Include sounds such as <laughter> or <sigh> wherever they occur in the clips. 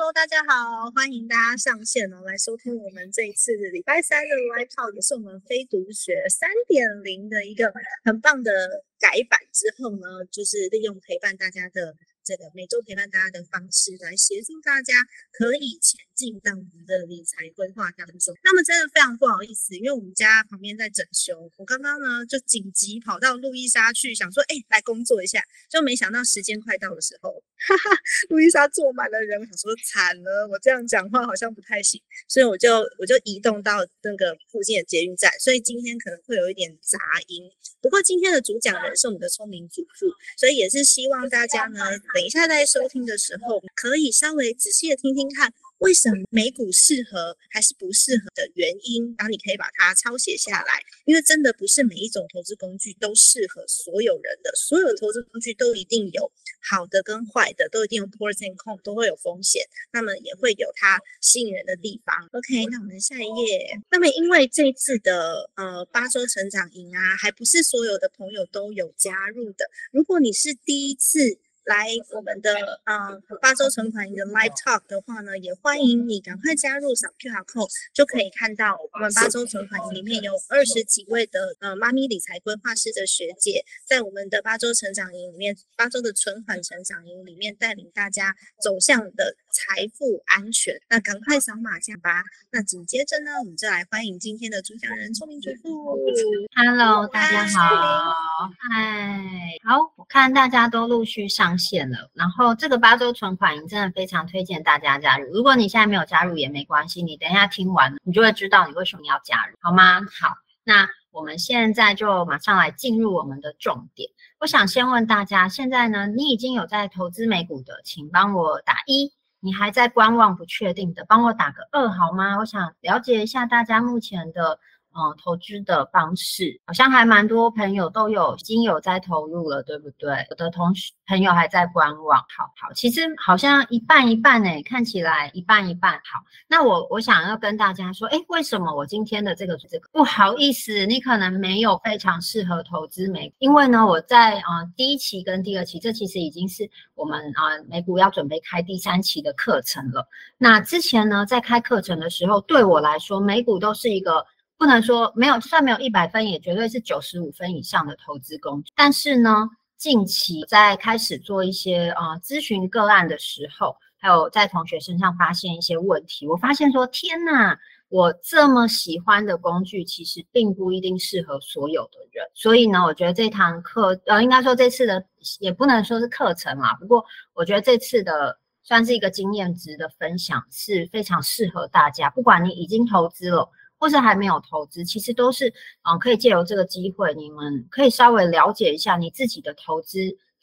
Hello，大家好，欢迎大家上线哦，来收听我们这一次的礼拜三的 Live Talk，也是我们非读学三点零的一个很棒的改版之后呢，就是利用陪伴大家的。这个每周陪伴大家的方式，来协助大家可以前进到我们的理财规划当中。那么真的非常不好意思，因为我们家旁边在整修，我刚刚呢就紧急跑到路易莎去，想说，哎，来工作一下，就没想到时间快到的时候，哈哈，路易莎坐满了人，想说惨了，我这样讲话好像不太行，所以我就我就移动到那个附近的捷运站，所以今天可能会有一点杂音。不过今天的主讲人是我们的聪明主妇，所以也是希望大家呢。等一下，在收听的时候，可以稍微仔细的听听看，为什么美股适合还是不适合的原因，然后你可以把它抄写下来。因为真的不是每一种投资工具都适合所有人的，所有投资工具都一定有好的跟坏的，都一定有 pros and c o n 都会有风险，那么也会有它吸引人的地方。OK，那我们下一页。那么因为这次的呃八周成长营啊，还不是所有的朋友都有加入的。如果你是第一次，来我们的呃八周存款营的 Live Talk 的话呢，也欢迎你赶快加入，扫 QR Code 就可以看到我们八周存款营里面有二十几位的呃妈咪理财规划师的学姐，在我们的八周成长营里面，八周的存款成长营里面带领大家走向的财富安全。那赶快扫码加吧。那紧接着呢，我们就来欢迎今天的主讲人聪明主妇。Hello，大家好。嗨，好，我看大家都陆续上。上线了，然后这个八周存款营真的非常推荐大家加入。如果你现在没有加入也没关系，你等一下听完，你就会知道你为什么要加入，好吗？好，那我们现在就马上来进入我们的重点。我想先问大家，现在呢，你已经有在投资美股的，请帮我打一；你还在观望不确定的，帮我打个二，好吗？我想了解一下大家目前的。嗯，投资的方式好像还蛮多朋友都有已经有在投入了，对不对？有的同学朋友还在观望。好好，其实好像一半一半呢，看起来一半一半。好，那我我想要跟大家说，哎，为什么我今天的这个这个不好意思，你可能没有非常适合投资美，因为呢，我在啊第一期跟第二期，这其实已经是我们啊美股要准备开第三期的课程了。那之前呢，在开课程的时候，对我来说，美股都是一个。不能说没有，就算没有一百分，也绝对是九十五分以上的投资工具。但是呢，近期在开始做一些啊咨询个案的时候，还有在同学身上发现一些问题，我发现说，天哪，我这么喜欢的工具，其实并不一定适合所有的人。所以呢，我觉得这堂课，呃，应该说这次的也不能说是课程嘛，不过我觉得这次的算是一个经验值的分享，是非常适合大家，不管你已经投资了。或是还没有投资，其实都是嗯，可以借由这个机会，你们可以稍微了解一下你自己的投资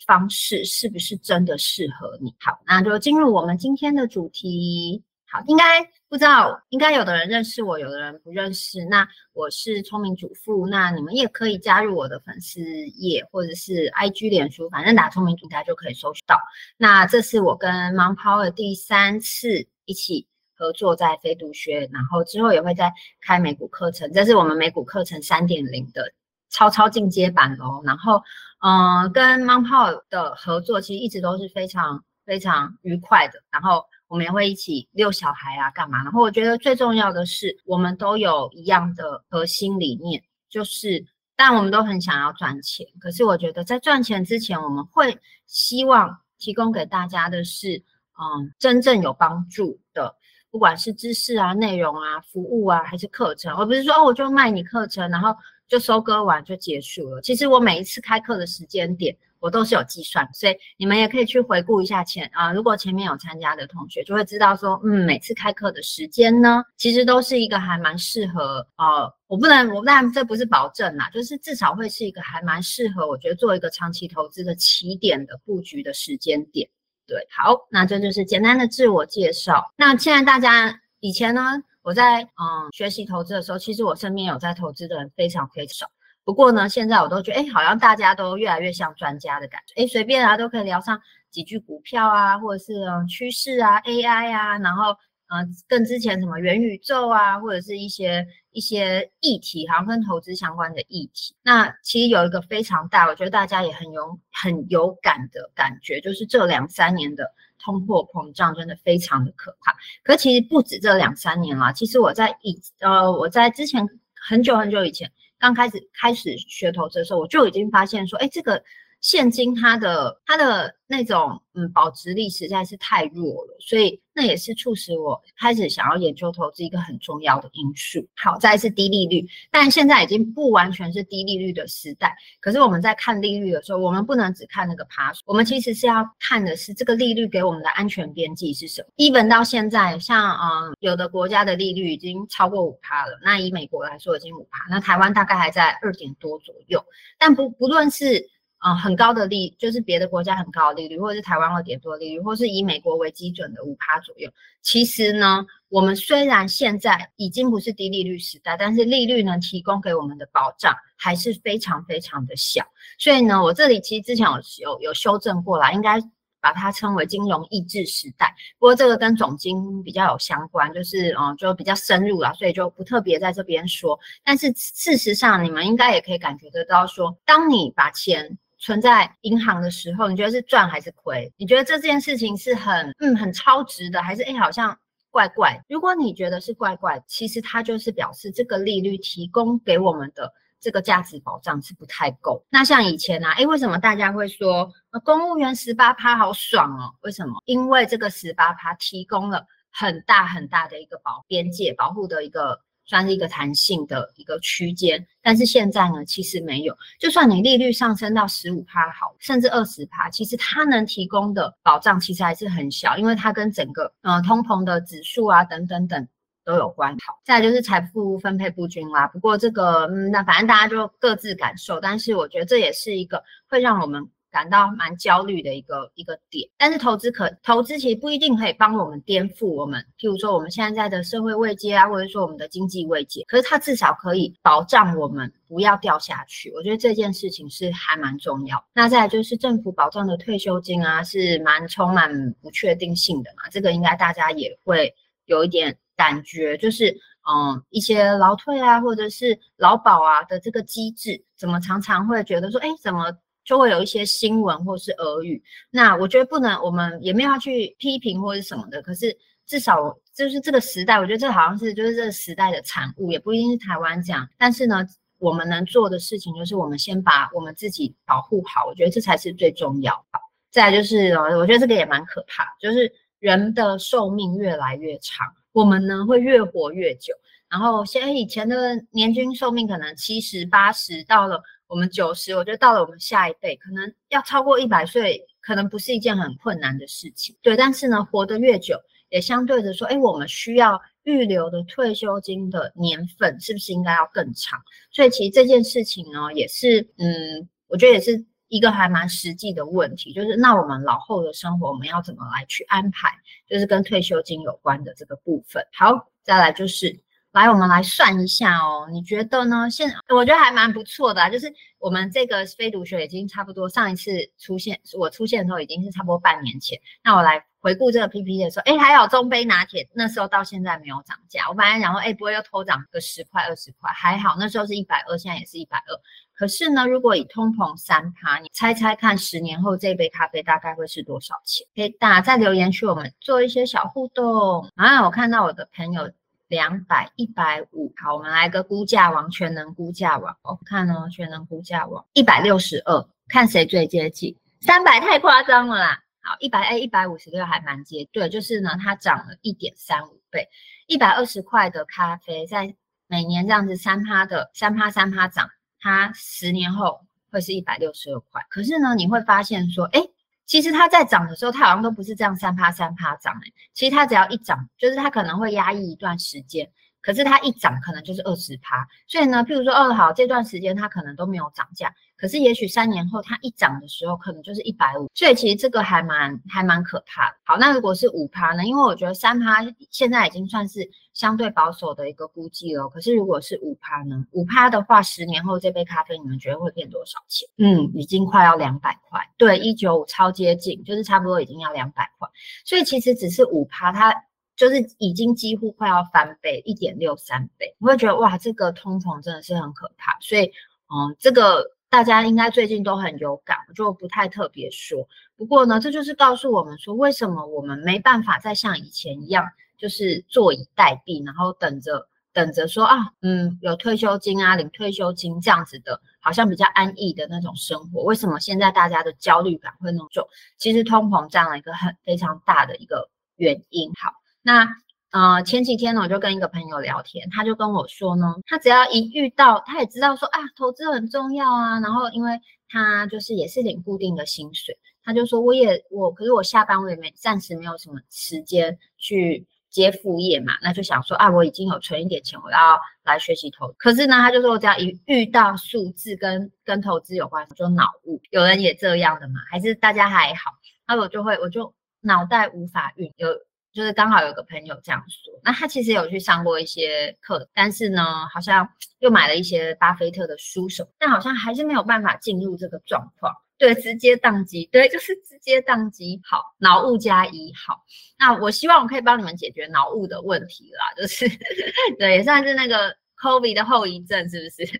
方式是不是真的适合你。好，那就进入我们今天的主题。好，应该不知道，应该有的人认识我，有的人不认识。那我是聪明主妇，那你们也可以加入我的粉丝页或者是 IG 脸书，反正打聪明主台就可以搜到。那这是我跟 Mom Power 第三次一起。合作在非读学，然后之后也会再开美股课程，这是我们美股课程三点零的超超进阶版哦。然后，嗯，跟猫泡的合作其实一直都是非常非常愉快的。然后我们也会一起遛小孩啊，干嘛？然后我觉得最重要的是，我们都有一样的核心理念，就是但我们都很想要赚钱。可是我觉得在赚钱之前，我们会希望提供给大家的是，嗯，真正有帮助的。不管是知识啊、内容啊、服务啊，还是课程，而不是说哦，我就卖你课程，然后就收割完就结束了。其实我每一次开课的时间点，我都是有计算，所以你们也可以去回顾一下前啊，如果前面有参加的同学，就会知道说，嗯，每次开课的时间呢，其实都是一个还蛮适合呃，我不能，我当然这不是保证啦，就是至少会是一个还蛮适合，我觉得做一个长期投资的起点的布局的时间点。对，好，那这就是简单的自我介绍。那现在大家以前呢，我在嗯学习投资的时候，其实我身边有在投资的人非常非常少。不过呢，现在我都觉得，哎，好像大家都越来越像专家的感觉，哎，随便啊都可以聊上几句股票啊，或者是趋势啊、AI 啊，然后呃，跟之前什么元宇宙啊，或者是一些一些议题，好像跟投资相关的议题。那其实有一个非常大，我觉得大家也很有很有感的感觉，就是这两三年的通货膨胀真的非常的可怕。可其实不止这两三年了，其实我在以呃我在之前很久很久以前刚开始开始学投资的时候，我就已经发现说，哎，这个。现金它的它的那种嗯保值力实在是太弱了，所以那也是促使我开始想要研究投资一个很重要的因素。好在是低利率，但现在已经不完全是低利率的时代。可是我们在看利率的时候，我们不能只看那个爬我们其实是要看的是这个利率给我们的安全边际是什么。even 到现在，像嗯有的国家的利率已经超过五趴了，那以美国来说已经五趴，那台湾大概还在二点多左右。但不不论是啊，很高的利就是别的国家很高的利率，或者是台湾二点多利率，或是以美国为基准的五趴左右。其实呢，我们虽然现在已经不是低利率时代，但是利率呢提供给我们的保障还是非常非常的小。所以呢，我这里其实之前有有有修正过来，应该把它称为金融抑制时代。不过这个跟总金比较有相关，就是嗯，就比较深入了，所以就不特别在这边说。但是事实上，你们应该也可以感觉得到，说当你把钱存在银行的时候，你觉得是赚还是亏？你觉得这件事情是很嗯很超值的，还是哎好像怪怪？如果你觉得是怪怪，其实它就是表示这个利率提供给我们的这个价值保障是不太够。那像以前啊，哎为什么大家会说公务员十八趴好爽哦？为什么？因为这个十八趴提供了很大很大的一个保边界保护的一个。算是一个弹性的一个区间，但是现在呢，其实没有。就算你利率上升到十五趴好，甚至二十趴，其实它能提供的保障其实还是很小，因为它跟整个呃通膨的指数啊等等等都有关。好，再就是财富分配不均啦。不过这个嗯，那反正大家就各自感受，但是我觉得这也是一个会让我们。感到蛮焦虑的一个一个点，但是投资可投资其实不一定可以帮我们颠覆我们，譬如说我们现在的社会位阶啊，或者说我们的经济位阶，可是它至少可以保障我们不要掉下去。我觉得这件事情是还蛮重要。那再来就是政府保障的退休金啊，是蛮充满不确定性的嘛，这个应该大家也会有一点感觉，就是嗯一些劳退啊，或者是劳保啊的这个机制，怎么常常会觉得说，哎，怎么？就会有一些新闻或是耳语，那我觉得不能，我们也没有要去批评或者什么的。可是至少就是这个时代，我觉得这好像是就是这个时代的产物，也不一定是台湾这样。但是呢，我们能做的事情就是我们先把我们自己保护好，我觉得这才是最重要的。再就是，我觉得这个也蛮可怕，就是人的寿命越来越长，我们呢会越活越久。然后现在以前的年均寿命可能七十八十，到了。我们九十，我觉得到了我们下一辈，可能要超过一百岁，可能不是一件很困难的事情。对，但是呢，活得越久，也相对的说，哎，我们需要预留的退休金的年份是不是应该要更长？所以其实这件事情呢，也是，嗯，我觉得也是一个还蛮实际的问题，就是那我们老后的生活，我们要怎么来去安排？就是跟退休金有关的这个部分。好，再来就是。来，我们来算一下哦。你觉得呢？现我觉得还蛮不错的，就是我们这个非读学已经差不多上一次出现，我出现的时候已经是差不多半年前。那我来回顾这个 PPT 的时候，哎，还有中杯拿铁，那时候到现在没有涨价。我本来想说，哎，不会又偷涨个十块二十块，还好那时候是一百二，现在也是一百二。可是呢，如果以通膨三趴，你猜猜看，十年后这杯咖啡大概会是多少钱？可以打在留言区我们做一些小互动。啊，我看到我的朋友。两百一百五，好，我们来个估价王，全能估价王，我看哦，全能估价王一百六十二，看谁最接近，三百太夸张了啦，好，一百哎一百五十六还蛮接，对，就是呢，它涨了一点三五倍，一百二十块的咖啡，在每年这样子三趴的三趴三趴涨，它十年后会是一百六十二块，可是呢，你会发现说，哎。其实它在涨的时候，它好像都不是这样三趴三趴涨哎。其实它只要一涨，就是它可能会压抑一段时间。可是它一涨，可能就是二十趴。所以呢，譬如说，二号，这段时间它可能都没有涨价，可是也许三年后它一涨的时候，可能就是一百五。所以其实这个还蛮还蛮可怕的。好，那如果是五趴呢？因为我觉得三趴现在已经算是相对保守的一个估计了。可是如果是五趴呢？五趴的话，十年后这杯咖啡你们觉得会变多少钱？嗯，已经快要两百块。对，一九五超接近，就是差不多已经要两百块。所以其实只是五趴，它。就是已经几乎快要翻倍，一点六三倍，你会觉得哇，这个通膨真的是很可怕。所以，嗯，这个大家应该最近都很有感，我就不太特别说。不过呢，这就是告诉我们说，为什么我们没办法再像以前一样，就是坐以待毙，然后等着等着说啊，嗯，有退休金啊，领退休金这样子的，好像比较安逸的那种生活。为什么现在大家的焦虑感会那么重？其实通膨占了一个很非常大的一个原因。好。那呃前几天呢，我就跟一个朋友聊天，他就跟我说呢，他只要一遇到，他也知道说啊，投资很重要啊。然后因为他就是也是领固定的薪水，他就说我也我，可是我下班我也没暂时没有什么时间去接副业嘛，那就想说啊，我已经有存一点钱，我要来学习投。可是呢，他就说我只要一遇到数字跟跟投资有关，就脑雾。有人也这样的嘛？还是大家还好？那我就会我就脑袋无法运有。就是刚好有个朋友这样说，那他其实有去上过一些课，但是呢，好像又买了一些巴菲特的书什么，但好像还是没有办法进入这个状况。对，直接宕机，对，就是直接宕机。好，脑雾加一，好，那我希望我可以帮你们解决脑雾的问题啦，就是 <laughs> 对，也算是那个 COVID 的后遗症，是不是？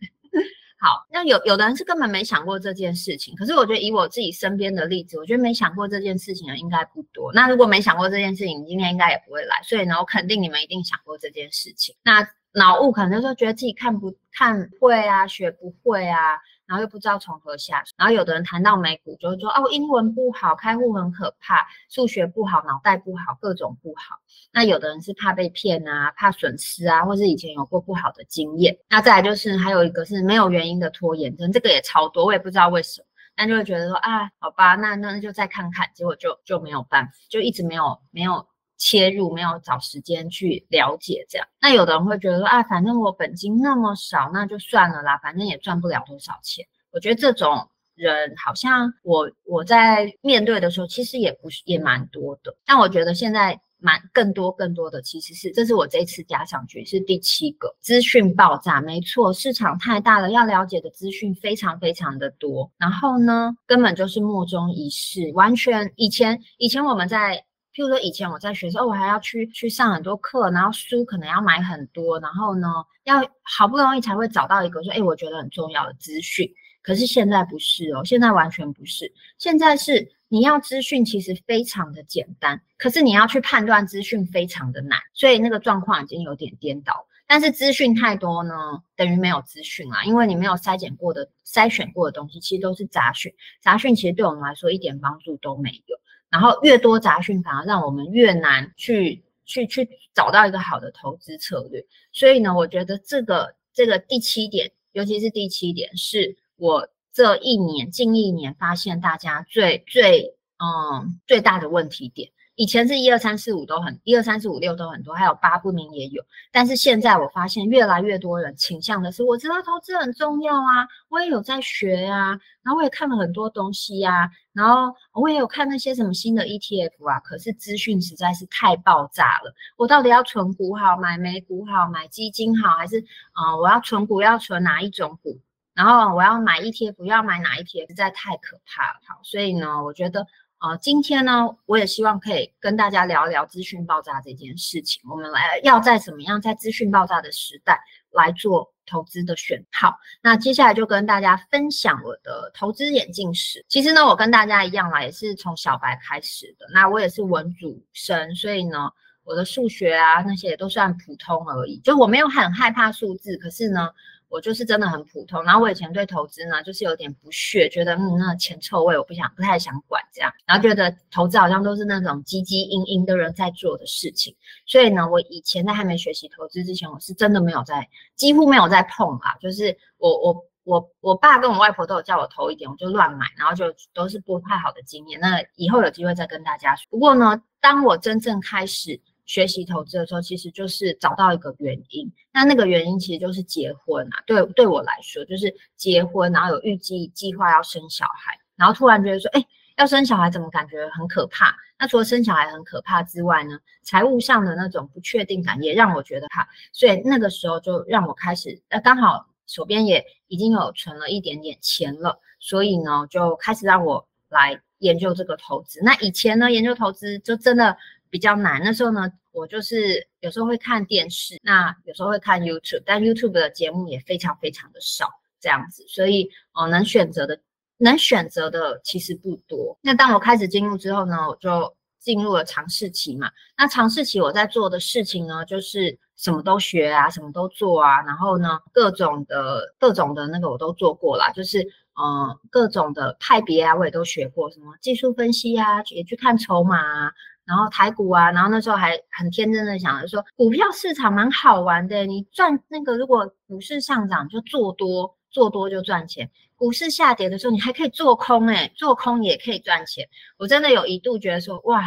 好，那有有的人是根本没想过这件事情，可是我觉得以我自己身边的例子，我觉得没想过这件事情的应该不多。那如果没想过这件事情，今天应该也不会来。所以呢，我肯定你们一定想过这件事情。那脑雾可能就说觉得自己看不看会啊，学不会啊。然后又不知道从何下手，然后有的人谈到美股，就会说哦，英文不好，开户很可怕，数学不好，脑袋不好，各种不好。那有的人是怕被骗啊，怕损失啊，或是以前有过不好的经验。那再来就是还有一个是没有原因的拖延症，这个也超多，我也不知道为什么，那就会觉得说啊，好吧，那那就再看看，结果就就没有办法，就一直没有没有。切入没有找时间去了解这样，那有的人会觉得说啊，反正我本金那么少，那就算了啦，反正也赚不了多少钱。我觉得这种人好像我我在面对的时候，其实也不是也蛮多的。但我觉得现在蛮更多更多的其实是，这是我这次加上去是第七个资讯爆炸，没错，市场太大了，要了解的资讯非常非常的多，然后呢，根本就是莫衷一是，完全以前以前我们在。譬如说，以前我在学时候，我还要去去上很多课，然后书可能要买很多，然后呢，要好不容易才会找到一个说，哎，我觉得很重要的资讯。可是现在不是哦，现在完全不是。现在是你要资讯其实非常的简单，可是你要去判断资讯非常的难，所以那个状况已经有点颠倒。但是资讯太多呢，等于没有资讯啊，因为你没有筛选过的、筛选过的东西，其实都是杂讯。杂讯其实对我们来说一点帮助都没有。然后越多杂讯，反而让我们越难去去去找到一个好的投资策略。所以呢，我觉得这个这个第七点，尤其是第七点，是我这一年近一年发现大家最最嗯最大的问题点。以前是一二三四五都很，一二三四五六都很多，还有八不明也有。但是现在我发现越来越多人倾向的是，我知道投资很重要啊，我也有在学啊，然后我也看了很多东西呀，然后我也有看那些什么新的 ETF 啊。可是资讯实在是太爆炸了，我到底要存股好，买美股好，买基金好，还是啊我要存股要存哪一种股？然后我要买 ETF 要买哪一 ETF？实在太可怕了。好，所以呢，我觉得。啊，今天呢，我也希望可以跟大家聊一聊资讯爆炸这件事情。我们来要在怎么样在资讯爆炸的时代来做投资的选。好，那接下来就跟大家分享我的投资眼镜史。其实呢，我跟大家一样啦，也是从小白开始的。那我也是文主生，所以呢，我的数学啊那些也都算普通而已。就我没有很害怕数字，可是呢。我就是真的很普通，然后我以前对投资呢，就是有点不屑，觉得嗯，那钱臭味，我不想，不太想管这样，然后觉得投资好像都是那种汲汲营营的人在做的事情，所以呢，我以前在还没学习投资之前，我是真的没有在，几乎没有在碰啊，就是我我我我爸跟我外婆都有叫我投一点，我就乱买，然后就都是不太好的经验，那以后有机会再跟大家说。不过呢，当我真正开始。学习投资的时候，其实就是找到一个原因。那那个原因其实就是结婚啊。对，对我来说就是结婚，然后有预计计划要生小孩，然后突然觉得说，哎，要生小孩怎么感觉很可怕？那除了生小孩很可怕之外呢，财务上的那种不确定感也让我觉得怕。所以那个时候就让我开始，呃，刚好手边也已经有存了一点点钱了，所以呢就开始让我来研究这个投资。那以前呢研究投资就真的。比较难，那时候呢，我就是有时候会看电视，那有时候会看 YouTube，但 YouTube 的节目也非常非常的少这样子，所以哦，能选择的能选择的其实不多。那当我开始进入之后呢，我就进入了尝试期嘛。那尝试期我在做的事情呢，就是什么都学啊，什么都做啊，然后呢，各种的各种的那个我都做过啦，就是嗯，各种的派别啊，我也都学过，什么技术分析啊，也去看筹码啊。然后台股啊，然后那时候还很天真的想着说，股票市场蛮好玩的，你赚那个如果股市上涨就做多，做多就赚钱；股市下跌的时候你还可以做空，哎，做空也可以赚钱。我真的有一度觉得说，哇，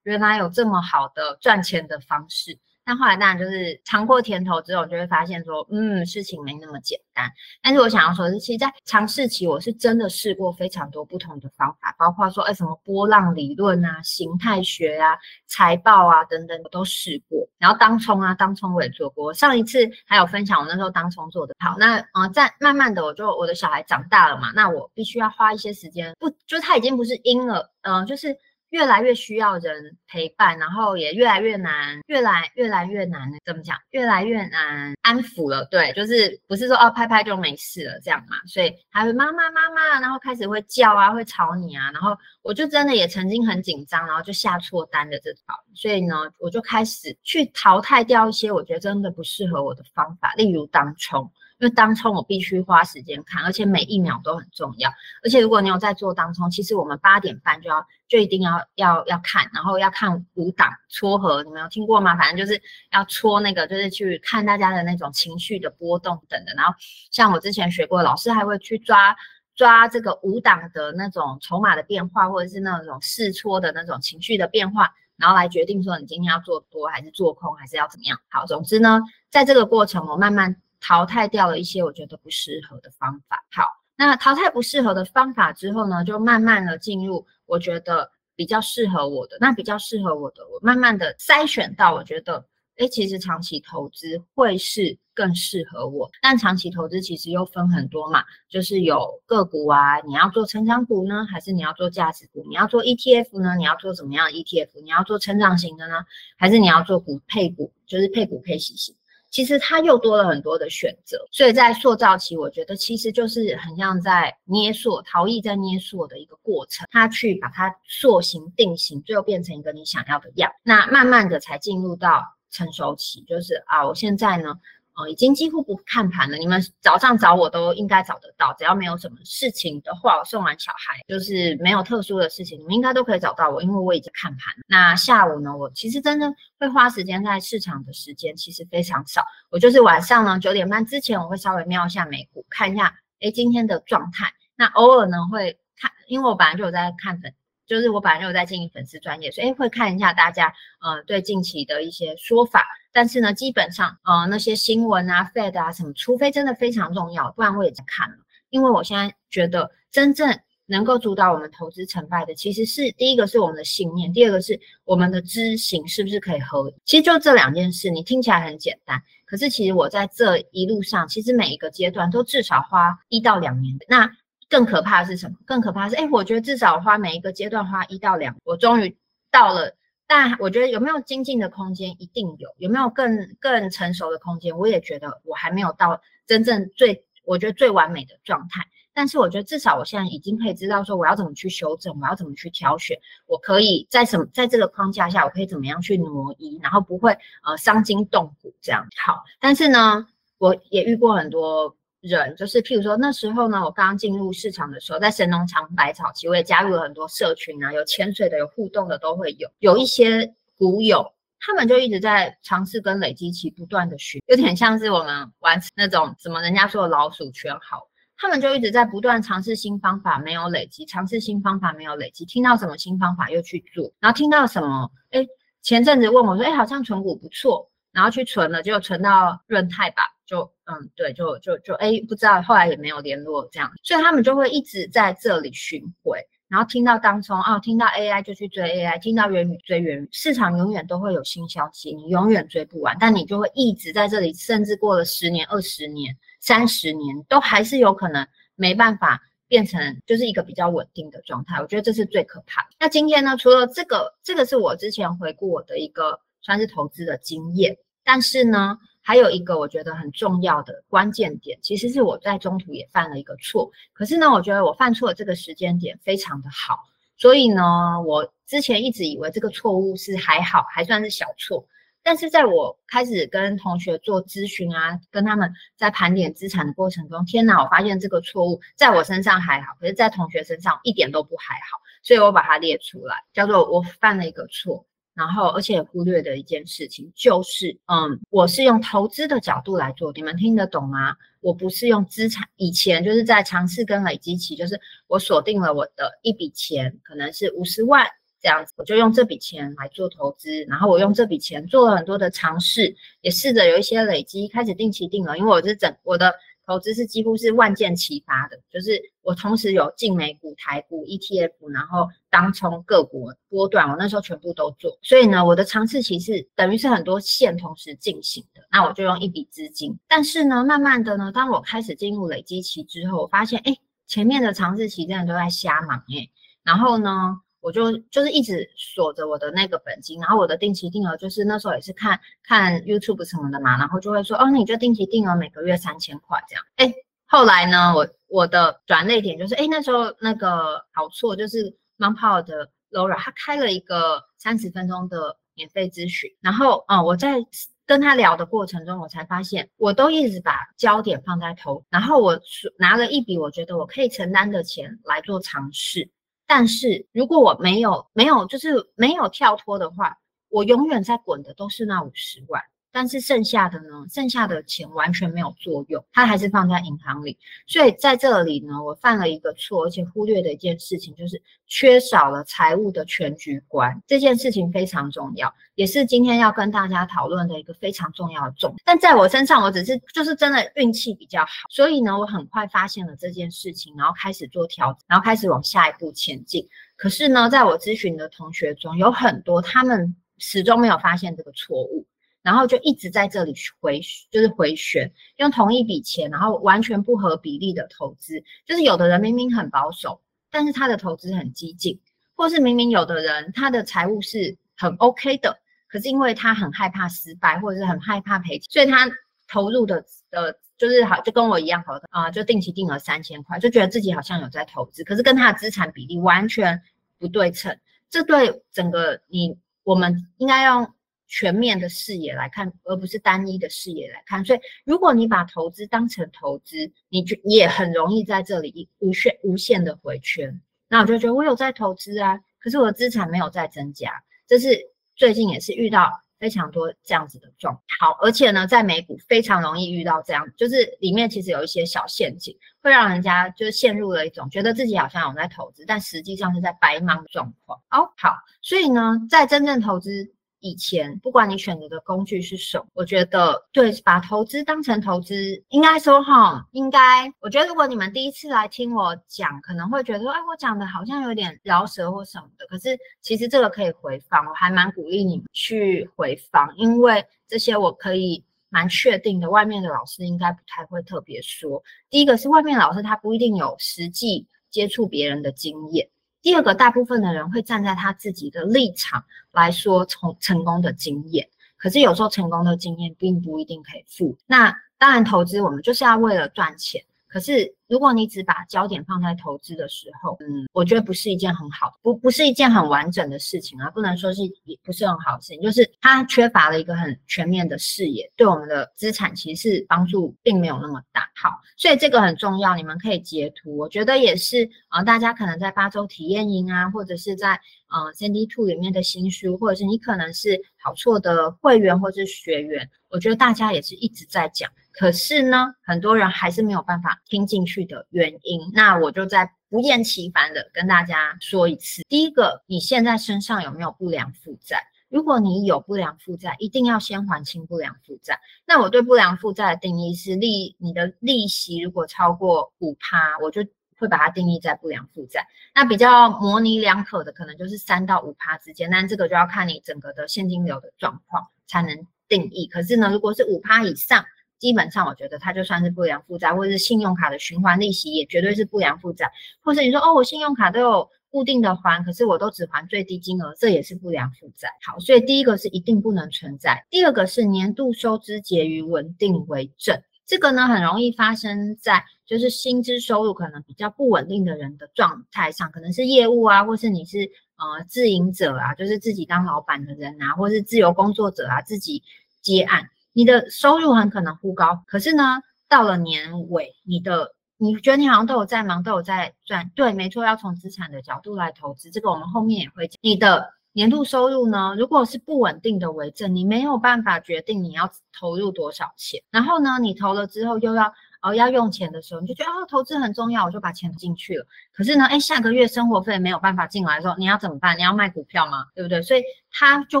原来有这么好的赚钱的方式。但后来当然就是尝过甜头之后，就会发现说，嗯，事情没那么简单。但是我想要说的是，其实，在尝试期，我是真的试过非常多不同的方法，包括说，哎，什么波浪理论啊、形态学啊、财报啊等等，我都试过。然后当冲啊，当冲我也做过。上一次还有分享我那时候当冲做的好。那呃，在慢慢的，我就我的小孩长大了嘛，那我必须要花一些时间，不，就是他已经不是婴儿，嗯，就是。越来越需要人陪伴，然后也越来越难，越来越来越难，怎么讲？越来越难安抚了。对，就是不是说哦拍拍就没事了这样嘛？所以他会妈妈妈妈，然后开始会叫啊，会吵你啊，然后我就真的也曾经很紧张，然后就下错单的这套。所以呢，我就开始去淘汰掉一些我觉得真的不适合我的方法，例如当冲。因为当冲我必须花时间看，而且每一秒都很重要。而且如果你有在做当冲，其实我们八点半就要就一定要要要看，然后要看五档撮合，你们有听过吗？反正就是要搓那个，就是去看大家的那种情绪的波动等的。然后像我之前学过，老师还会去抓抓这个五档的那种筹码的变化，或者是那种试搓的那种情绪的变化，然后来决定说你今天要做多还是做空，还是要怎么样。好，总之呢，在这个过程我慢慢。淘汰掉了一些我觉得不适合的方法。好，那淘汰不适合的方法之后呢，就慢慢的进入我觉得比较适合我的。那比较适合我的，我慢慢的筛选到我觉得，哎，其实长期投资会是更适合我。但长期投资其实又分很多嘛，就是有个股啊，你要做成长股呢，还是你要做价值股？你要做 ETF 呢？你要做怎么样的 ETF？你要做成长型的呢，还是你要做股配股，就是配股配息型？其实它又多了很多的选择，所以在塑造期，我觉得其实就是很像在捏塑，陶艺在捏塑的一个过程，它去把它塑形定型，最后变成一个你想要的样，那慢慢的才进入到成熟期，就是啊，我现在呢。哦，已经几乎不看盘了。你们早上找我都应该找得到，只要没有什么事情的话，我送完小孩就是没有特殊的事情，你们应该都可以找到我，因为我已经看盘。那下午呢，我其实真的会花时间在市场的时间其实非常少，我就是晚上呢九点半之前，我会稍微瞄一下美股，看一下哎今天的状态。那偶尔呢会看，因为我本来就有在看粉，就是我本来就有在经营粉丝专业，所以会看一下大家呃对近期的一些说法。但是呢，基本上，呃，那些新闻啊、Fed 啊什么，除非真的非常重要，不然我也在看了。因为我现在觉得，真正能够主导我们投资成败的，其实是第一个是我们的信念，第二个是我们的知行是不是可以合。其实就这两件事，你听起来很简单，可是其实我在这一路上，其实每一个阶段都至少花一到两年。那更可怕的是什么？更可怕的是，哎，我觉得至少花每一个阶段花一到两，我终于到了。但我觉得有没有精进的空间，一定有。有没有更更成熟的空间？我也觉得我还没有到真正最，我觉得最完美的状态。但是我觉得至少我现在已经可以知道说我要怎么去修正，我要怎么去挑选，我可以在什么在这个框架下，我可以怎么样去挪移，然后不会呃伤筋动骨这样。好，但是呢，我也遇过很多。人就是，譬如说那时候呢，我刚刚进入市场的时候，在神农尝百草期，我也加入了很多社群啊，有潜水的，有互动的，都会有。有一些股友，他们就一直在尝试跟累积期不断的学，有点像是我们玩那种什么人家说的老鼠圈好，他们就一直在不断尝试新方法，没有累积，尝试新方法没有累积，听到什么新方法又去做，然后听到什么，哎，前阵子问我说，哎，好像存股不错，然后去存了，就存到润泰吧。就嗯对，就就就哎，不知道后来也没有联络这样，所以他们就会一直在这里巡回，然后听到当中啊，听到 AI 就去追 AI，听到元宇追元宇，市场永远都会有新消息，你永远追不完，但你就会一直在这里，甚至过了十年、二十年、三十年，都还是有可能没办法变成就是一个比较稳定的状态。我觉得这是最可怕的。那今天呢，除了这个，这个是我之前回顾我的一个。算是投资的经验。但是呢，还有一个我觉得很重要的关键点，其实是我在中途也犯了一个错。可是呢，我觉得我犯错的这个时间点非常的好，所以呢，我之前一直以为这个错误是还好，还算是小错。但是在我开始跟同学做咨询啊，跟他们在盘点资产的过程中，天哪，我发现这个错误在我身上还好，可是在同学身上一点都不还好，所以我把它列出来，叫做我犯了一个错。然后，而且忽略的一件事情就是，嗯，我是用投资的角度来做，你们听得懂吗？我不是用资产，以前就是在尝试跟累积期，就是我锁定了我的一笔钱，可能是五十万这样子，我就用这笔钱来做投资，然后我用这笔钱做了很多的尝试，也试着有一些累积，开始定期定额，因为我是整我的。投资是几乎是万箭齐发的，就是我同时有进美股、台股、ETF，然后当冲各国波段，我那时候全部都做。所以呢，我的尝试期是等于是很多线同时进行的。那我就用一笔资金，但是呢，慢慢的呢，当我开始进入累积期之后，我发现，哎，前面的尝试期真的都在瞎忙，哎，然后呢？我就就是一直锁着我的那个本金，然后我的定期定额就是那时候也是看看 YouTube 什么的嘛，然后就会说哦，你就定期定额每个月三千块这样。哎，后来呢，我我的转捩点就是哎，那时候那个好错就是 Monpower 的 Laura，他开了一个三十分钟的免费咨询，然后啊，我在跟他聊的过程中，我才发现我都一直把焦点放在投，然后我拿了一笔我觉得我可以承担的钱来做尝试。但是如果我没有没有就是没有跳脱的话，我永远在滚的都是那五十万。但是剩下的呢？剩下的钱完全没有作用，它还是放在银行里。所以在这里呢，我犯了一个错，而且忽略的一件事情就是缺少了财务的全局观。这件事情非常重要，也是今天要跟大家讨论的一个非常重要的重点。但在我身上，我只是就是真的运气比较好，所以呢，我很快发现了这件事情，然后开始做调整，然后开始往下一步前进。可是呢，在我咨询的同学中有很多，他们始终没有发现这个错误。然后就一直在这里回，就是回旋，用同一笔钱，然后完全不合比例的投资。就是有的人明明很保守，但是他的投资很激进，或是明明有的人他的财务是很 OK 的，可是因为他很害怕失败，或者是很害怕赔钱，所以他投入的呃，就是好就跟我一样好的啊，就定期定额三千块，就觉得自己好像有在投资，可是跟他的资产比例完全不对称。这对整个你我们应该用。全面的视野来看，而不是单一的视野来看。所以，如果你把投资当成投资，你就也很容易在这里无限无限的回圈。那我就觉得我有在投资啊，可是我的资产没有在增加。这是最近也是遇到非常多这样子的状况。好，而且呢，在美股非常容易遇到这样，就是里面其实有一些小陷阱，会让人家就是陷入了一种觉得自己好像有在投资，但实际上是在白忙状况。哦，好，所以呢，在真正投资。以前不管你选择的工具是什么，我觉得对，把投资当成投资，应该说哈，应该，我觉得如果你们第一次来听我讲，可能会觉得说，哎，我讲的好像有点饶舌或什么的。可是其实这个可以回放，我还蛮鼓励你们去回放，因为这些我可以蛮确定的，外面的老师应该不太会特别说。第一个是外面老师他不一定有实际接触别人的经验。第二个，大部分的人会站在他自己的立场来说从成功的经验，可是有时候成功的经验并不一定可以付。那当然，投资我们就是要为了赚钱，可是。如果你只把焦点放在投资的时候，嗯，我觉得不是一件很好，不不是一件很完整的事情啊，不能说是也不是很好的事情，就是它缺乏了一个很全面的视野，对我们的资产其实帮助并没有那么大。好，所以这个很重要，你们可以截图，我觉得也是啊，大家可能在八周体验营啊，或者是在呃 CND Two 里面的新书，或者是你可能是好错的会员或是学员，我觉得大家也是一直在讲。可是呢，很多人还是没有办法听进去的原因。那我就再不厌其烦的跟大家说一次：第一个，你现在身上有没有不良负债？如果你有不良负债，一定要先还清不良负债。那我对不良负债的定义是利，你的利息如果超过五趴，我就会把它定义在不良负债。那比较模棱两可的，可能就是三到五趴之间，但这个就要看你整个的现金流的状况才能定义。可是呢，如果是五趴以上，基本上，我觉得它就算是不良负债，或者是信用卡的循环利息也绝对是不良负债。或者你说，哦，我信用卡都有固定的还，可是我都只还最低金额，这也是不良负债。好，所以第一个是一定不能存在，第二个是年度收支结余稳定为正。这个呢，很容易发生在就是薪资收入可能比较不稳定的人的状态上，可能是业务啊，或是你是呃自营者啊，就是自己当老板的人啊，或是自由工作者啊，自己接案，你的收入很可能忽高，可是呢，到了年尾，你的你觉得你好像都有在忙，都有在赚，对，没错，要从资产的角度来投资，这个我们后面也会讲。你的年度收入呢，如果是不稳定的为正，你没有办法决定你要投入多少钱，然后呢，你投了之后又要。哦，要用钱的时候，你就觉得啊，投资很重要，我就把钱进去了。可是呢，哎，下个月生活费没有办法进来的时候，你要怎么办？你要卖股票吗？对不对？所以它就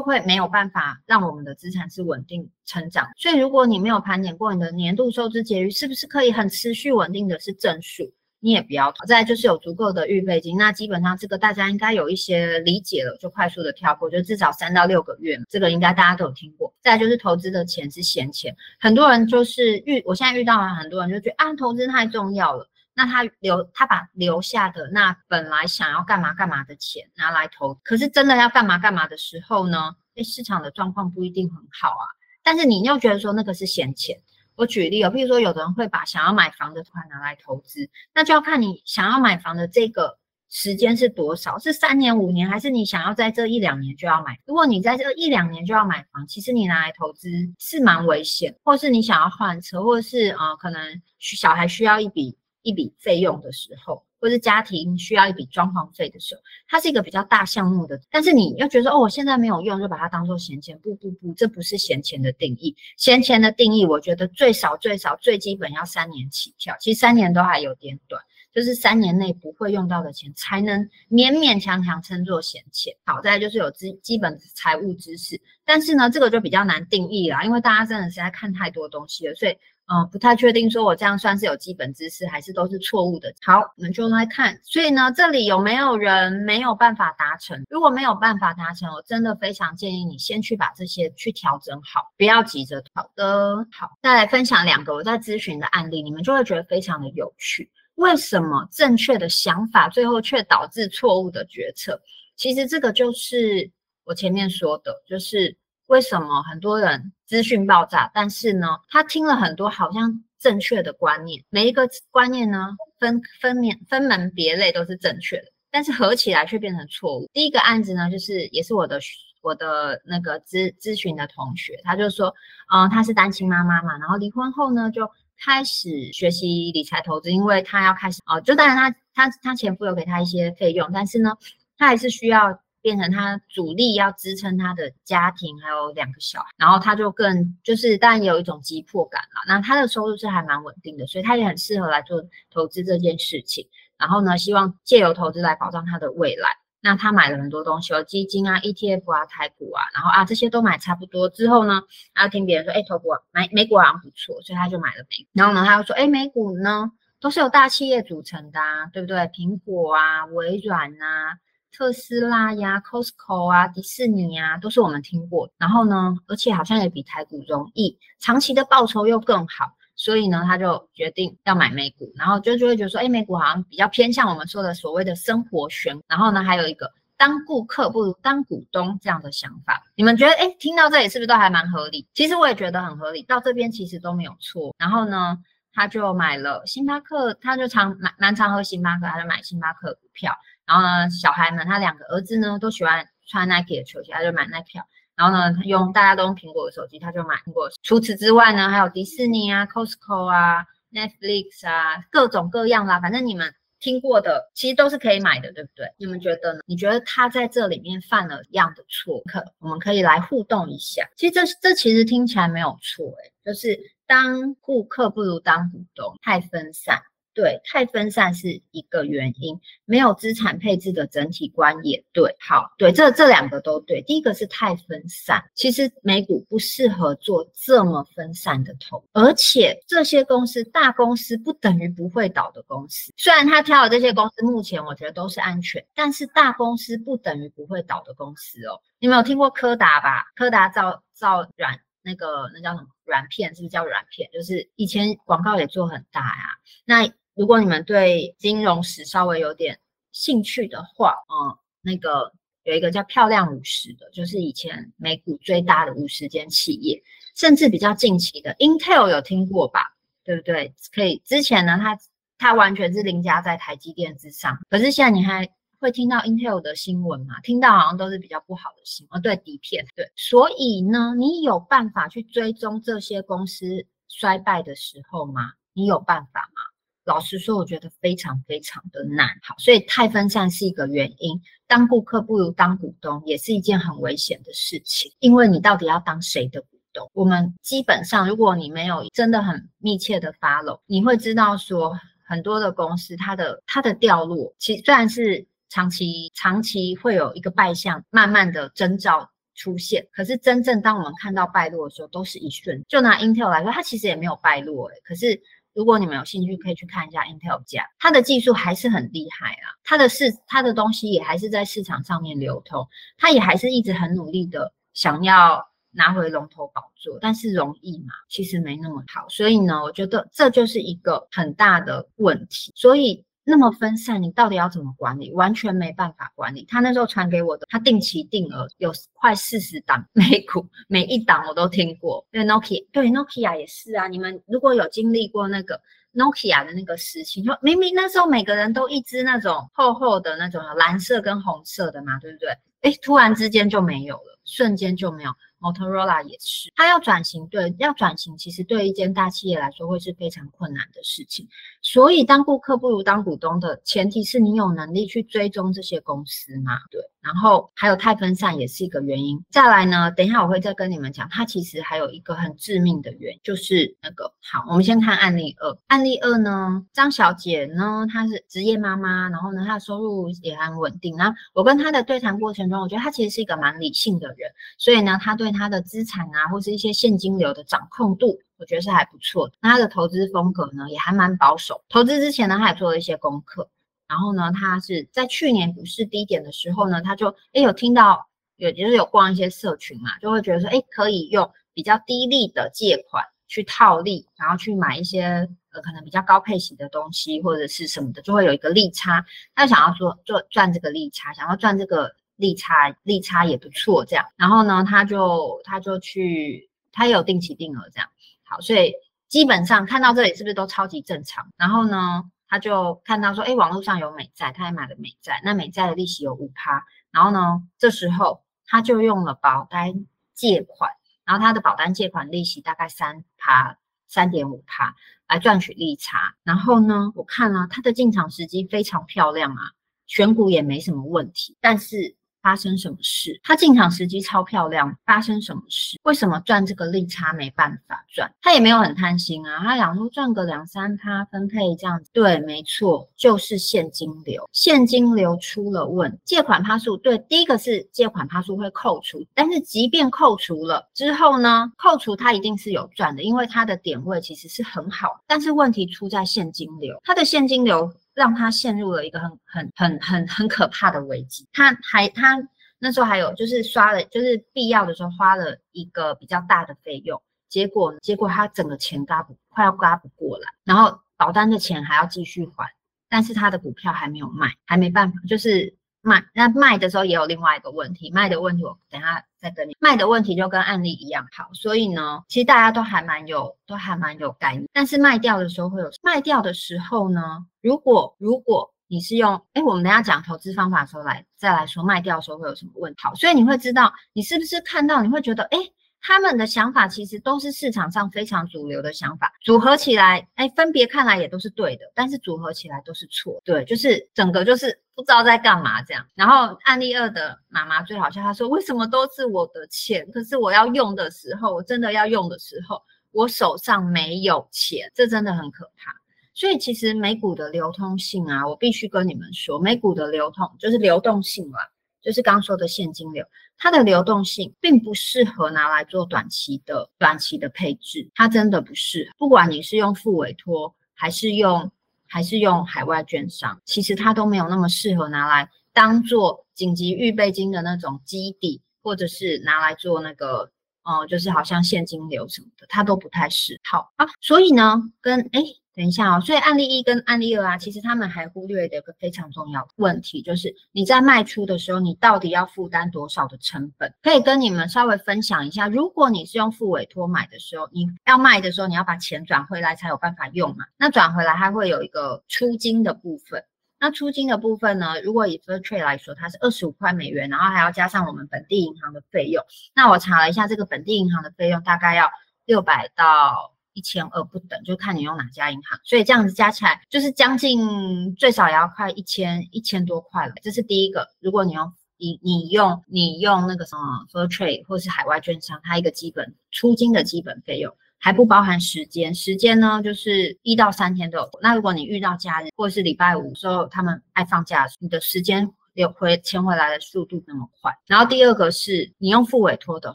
会没有办法让我们的资产是稳定成长。所以如果你没有盘点过你的年度收支结余，是不是可以很持续稳定的是正数？你也不要，再就是有足够的预备金，那基本上这个大家应该有一些理解了，就快速的跳过，就至少三到六个月，这个应该大家都有听过。再就是投资的钱是闲钱，很多人就是遇，我现在遇到了很多人就觉得啊，投资太重要了，那他留他把留下的那本来想要干嘛干嘛的钱拿来投，可是真的要干嘛干嘛的时候呢，哎，市场的状况不一定很好啊，但是你又觉得说那个是闲钱。我举例哦，譬如说，有的人会把想要买房的款拿来投资，那就要看你想要买房的这个时间是多少，是三年、五年，还是你想要在这一两年就要买？如果你在这一两年就要买房，其实你拿来投资是蛮危险，或是你想要换车，或是啊，可能小孩需要一笔一笔费用的时候。或是家庭需要一笔装潢费的时候，它是一个比较大项目的，但是你要觉得哦，我现在没有用，就把它当做闲钱，不不不，这不是闲钱的定义。闲钱的定义，我觉得最少最少最基本要三年起跳，其实三年都还有点短，就是三年内不会用到的钱，才能勉勉强强称作闲钱。好在就是有基基本财务知识，但是呢，这个就比较难定义啦，因为大家真的是在看太多东西了，所以。嗯，不太确定，说我这样算是有基本知识，还是都是错误的。好，我们就来看。所以呢，这里有没有人没有办法达成？如果没有办法达成，我真的非常建议你先去把这些去调整好，不要急着。好的，好，再来分享两个我在咨询的案例，你们就会觉得非常的有趣。为什么正确的想法最后却导致错误的决策？其实这个就是我前面说的，就是。为什么很多人资讯爆炸，但是呢，他听了很多好像正确的观念，每一个观念呢分分面分门别类都是正确的，但是合起来却变成错误。第一个案子呢，就是也是我的我的那个咨咨询的同学，他就说，嗯，他是单亲妈妈嘛，然后离婚后呢，就开始学习理财投资，因为他要开始哦，就当然他他他前夫有给他一些费用，但是呢，他还是需要。变成他主力要支撑他的家庭，还有两个小孩，然后他就更就是当然有一种急迫感了。那他的收入是还蛮稳定的，所以他也很适合来做投资这件事情。然后呢，希望借由投资来保障他的未来。那他买了很多东西，有基金啊、ETF 啊、台股啊，然后啊这些都买差不多之后呢，他听别人说，哎，投股买美股好像不错，所以他就买了美股。然后呢，他又说，哎，美股呢都是由大企业组成的，啊，对不对？苹果啊、微软啊。特斯拉呀、Costco 啊、迪士尼啊，都是我们听过。然后呢，而且好像也比台股容易，长期的报酬又更好，所以呢，他就决定要买美股。然后就就会觉得说，哎，美股好像比较偏向我们说的所谓的生活选。然后呢，还有一个当顾客不如当股东这样的想法。你们觉得，哎，听到这里是不是都还蛮合理？其实我也觉得很合理，到这边其实都没有错。然后呢，他就买了星巴克，他就常蛮蛮常喝星巴克，他就买星巴克股票。然后呢，小孩们，他两个儿子呢都喜欢穿 Nike 的球鞋，他就买 Nike。然后呢，他用大家都用苹果的手机，他就买苹果。除此之外呢，还有迪士尼啊、Costco 啊、Netflix 啊，各种各样啦，反正你们听过的，其实都是可以买的，对不对？你们觉得呢？你觉得他在这里面犯了一样的错？可我们可以来互动一下。其实这这其实听起来没有错，诶就是当顾客不如当股东，太分散。对，太分散是一个原因，没有资产配置的整体观也对。好，对，这这两个都对。第一个是太分散，其实美股不适合做这么分散的投，而且这些公司大公司不等于不会倒的公司。虽然他挑的这些公司目前我觉得都是安全，但是大公司不等于不会倒的公司哦。你们有听过柯达吧？柯达造造软那个那叫什么软片？是不是叫软片？就是以前广告也做很大呀。那如果你们对金融史稍微有点兴趣的话，嗯，那个有一个叫漂亮五十的，就是以前美股最大的五十间企业，甚至比较近期的 Intel 有听过吧？对不对？可以，之前呢，它它完全是凌驾在台积电之上，可是现在你还会听到 Intel 的新闻吗？听到好像都是比较不好的新闻，对底片，对，所以呢，你有办法去追踪这些公司衰败的时候吗？你有办法吗？老实说，我觉得非常非常的难。好，所以太分散是一个原因。当顾客不如当股东，也是一件很危险的事情。因为你到底要当谁的股东？我们基本上，如果你没有真的很密切的 follow，你会知道说，很多的公司它的它的掉落，其实虽然是长期长期会有一个败相，慢慢的征兆出现，可是真正当我们看到败落的时候，都是一瞬。就拿 Intel 来说，它其实也没有败落，诶，可是。如果你们有兴趣，可以去看一下 Intel 价，它的技术还是很厉害啊，它的市它的东西也还是在市场上面流通，它也还是一直很努力的想要拿回龙头宝座，但是容易嘛？其实没那么好，所以呢，我觉得这就是一个很大的问题，所以。那么分散，你到底要怎么管理？完全没办法管理。他那时候传给我的，他定期定额有快四十档美股，每一档我都听过。对，Nokia，对，Nokia 也是啊。你们如果有经历过那个 Nokia 的那个时期，就明明那时候每个人都一支那种厚厚的那种蓝色跟红色的嘛，对不对？哎，突然之间就没有了，瞬间就没有。Motorola 也是，它要转型，对，要转型，其实对一间大企业来说会是非常困难的事情。所以，当顾客不如当股东的前提是你有能力去追踪这些公司嘛？对。然后还有太分散也是一个原因。再来呢，等一下我会再跟你们讲，它其实还有一个很致命的原，就是那个好，我们先看案例二。案例二呢，张小姐呢，她是职业妈妈，然后呢，她的收入也很稳定。然后我跟她的对谈过程中，我觉得她其实是一个蛮理性的，所以呢，他对他的资产啊，或是一些现金流的掌控度，我觉得是还不错。那他的投资风格呢，也还蛮保守。投资之前呢，他也做了一些功课。然后呢，他是在去年股市低点的时候呢，他就哎有听到有就是有逛一些社群嘛，就会觉得说哎可以用比较低利的借款去套利，然后去买一些呃可能比较高配型的东西或者是什么的，就会有一个利差。他想要做做赚这个利差，想要赚这个利差，利差也不错这样。然后呢，他就他就去他也有定期定额这样。好，所以基本上看到这里是不是都超级正常？然后呢？他就看到说，哎，网络上有美债，他也买了美债，那美债的利息有五趴，然后呢，这时候他就用了保单借款，然后他的保单借款利息大概三趴，三点五趴来赚取利差，然后呢，我看了他的进场时机非常漂亮啊，选股也没什么问题，但是。发生什么事？他进场时机超漂亮。发生什么事？为什么赚这个利差没办法赚？他也没有很贪心啊，他想说赚个两三趴分配这样子。对，没错，就是现金流，现金流出了问。借款趴数，对，第一个是借款趴数会扣除，但是即便扣除了之后呢，扣除它一定是有赚的，因为它的点位其实是很好。但是问题出在现金流，它的现金流。让他陷入了一个很很很很很可怕的危机。他还他那时候还有就是刷了，就是必要的时候花了一个比较大的费用，结果结果他整个钱嘎不快要嘎不过来，然后保单的钱还要继续还，但是他的股票还没有卖，还没办法，就是。卖那卖的时候也有另外一个问题，卖的问题我等下再跟你卖的问题就跟案例一样好，所以呢，其实大家都还蛮有都还蛮有概念，但是卖掉的时候会有卖掉的时候呢，如果如果你是用哎，我们等下讲投资方法的时候来再来说卖掉的时候会有什么问题，好，所以你会知道你是不是看到你会觉得哎。他们的想法其实都是市场上非常主流的想法，组合起来，哎，分别看来也都是对的，但是组合起来都是错，对，就是整个就是不知道在干嘛这样。然后案例二的妈妈最好笑，她说为什么都是我的钱，可是我要用的时候，我真的要用的时候，我手上没有钱，这真的很可怕。所以其实美股的流通性啊，我必须跟你们说，美股的流通就是流动性嘛。就是刚说的现金流，它的流动性并不适合拿来做短期的短期的配置，它真的不是。不管你是用付委托，还是用还是用海外券商，其实它都没有那么适合拿来当做紧急预备金的那种基底，或者是拿来做那个，呃，就是好像现金流什么的，它都不太适。好啊，所以呢，跟哎。等一下哦，所以案例一跟案例二啊，其实他们还忽略的一个非常重要问题，就是你在卖出的时候，你到底要负担多少的成本？可以跟你们稍微分享一下，如果你是用付委托买的时候，你要卖的时候，你要把钱转回来才有办法用嘛？那转回来它会有一个出金的部分。那出金的部分呢？如果以 First Trade 来说，它是二十五块美元，然后还要加上我们本地银行的费用。那我查了一下，这个本地银行的费用大概要六百到一千二不等，就看你用哪家银行。所以这样子加起来就是将近最少也要快一千一千多块了。这是第一个。如果你用你你用你用那个什么 First Trade 或是海外券商，它一个基本出金的基本费用。还不包含时间，时间呢就是一到三天都有。那如果你遇到假日或者是礼拜五时候，他们爱放假，你的时间。有回钱回来的速度那么快，然后第二个是你用付委托的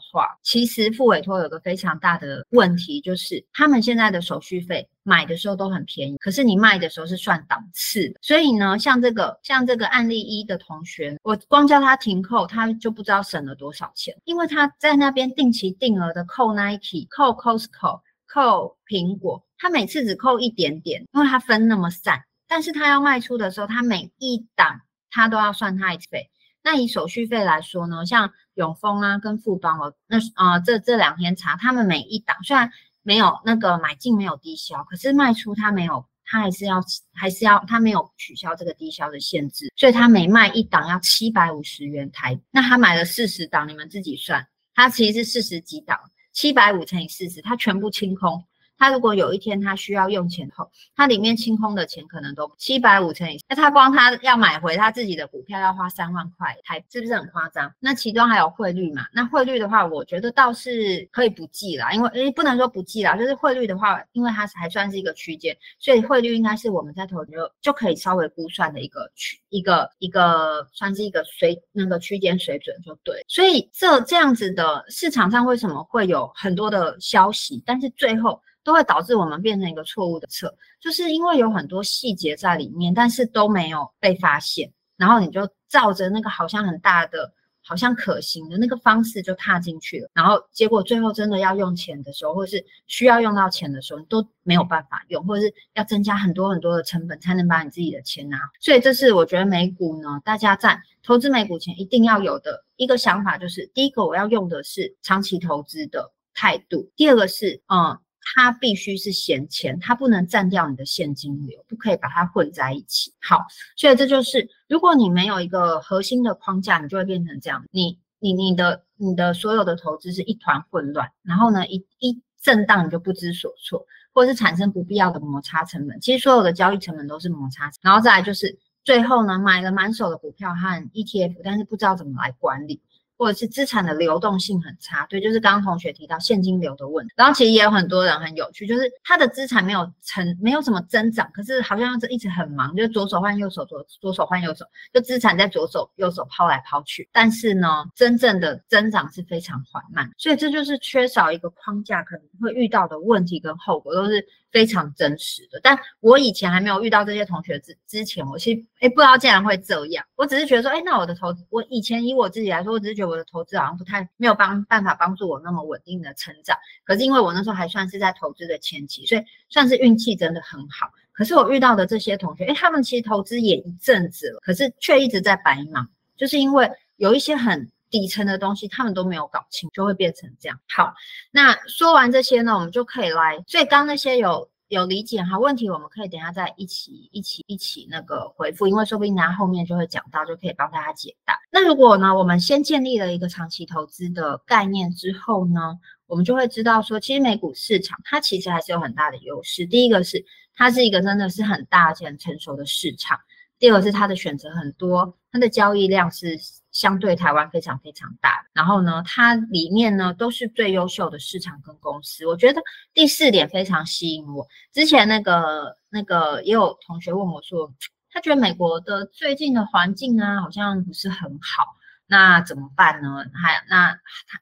话，其实付委托有个非常大的问题，就是他们现在的手续费买的时候都很便宜，可是你卖的时候是算档次，所以呢，像这个像这个案例一的同学，我光叫他停扣，他就不知道省了多少钱，因为他在那边定期定额的扣 Nike、扣 Costco、扣苹果，他每次只扣一点点，因为他分那么散，但是他要卖出的时候，他每一档。他都要算他一次费。那以手续费来说呢，像永丰啊跟富邦，哦那啊这这两天查，他们每一档虽然没有那个买进没有低消，可是卖出他没有，他还是要还是要他没有取消这个低消的限制，所以他每卖一档要七百五十元台。那他买了四十档，你们自己算，他其实是四十几档，七百五乘以四十，他全部清空。他如果有一天他需要用钱后，他里面清空的钱可能都七百五乘以，那他光他要买回他自己的股票要花三万块，还是不是很夸张？那其中还有汇率嘛？那汇率的话，我觉得倒是可以不计啦，因为诶不能说不计啦，就是汇率的话，因为它还算是一个区间，所以汇率应该是我们在投就就可以稍微估算的一个区一个一个算是一个水那个区间水准就对。所以这这样子的市场上为什么会有很多的消息，但是最后。都会导致我们变成一个错误的测，就是因为有很多细节在里面，但是都没有被发现，然后你就照着那个好像很大的、好像可行的那个方式就踏进去了，然后结果最后真的要用钱的时候，或者是需要用到钱的时候，你都没有办法用，或者是要增加很多很多的成本才能把你自己的钱拿。所以这是我觉得美股呢，大家在投资美股前一定要有的一个想法，就是第一个我要用的是长期投资的态度，第二个是嗯。它必须是闲钱，它不能占掉你的现金流，不可以把它混在一起。好，所以这就是如果你没有一个核心的框架，你就会变成这样。你、你、你的、你的所有的投资是一团混乱，然后呢，一一震荡你就不知所措，或者是产生不必要的摩擦成本。其实所有的交易成本都是摩擦，然后再来就是最后呢，买了满手的股票和 ETF，但是不知道怎么来管理。或者是资产的流动性很差，对，就是刚刚同学提到现金流的问题。然后其实也有很多人很有趣，就是他的资产没有成，没有什么增长，可是好像是一直很忙，就左手换右手，左左手换右手，就资产在左手右手抛来抛去。但是呢，真正的增长是非常缓慢，所以这就是缺少一个框架，可能会遇到的问题跟后果都是。非常真实的，但我以前还没有遇到这些同学之之前，我其实哎不知道竟然会这样。我只是觉得说，哎，那我的投资，我以前以我自己来说，我只是觉得我的投资好像不太没有帮办法帮助我那么稳定的成长。可是因为我那时候还算是在投资的前期，所以算是运气真的很好。可是我遇到的这些同学，哎，他们其实投资也一阵子了，可是却一直在白忙，就是因为有一些很。底层的东西他们都没有搞清，就会变成这样。好，那说完这些呢，我们就可以来。所以刚那些有有理解哈问题，我们可以等下再一起一起一起那个回复，因为说不定大家后面就会讲到，就可以帮大家解答。那如果呢，我们先建立了一个长期投资的概念之后呢，我们就会知道说，其实美股市场它其实还是有很大的优势。第一个是它是一个真的是很大且很成熟的市场。第二个是它的选择很多，它的交易量是相对台湾非常非常大。然后呢，它里面呢都是最优秀的市场跟公司。我觉得第四点非常吸引我。之前那个那个也有同学问我说，他觉得美国的最近的环境啊，好像不是很好。那怎么办呢？还那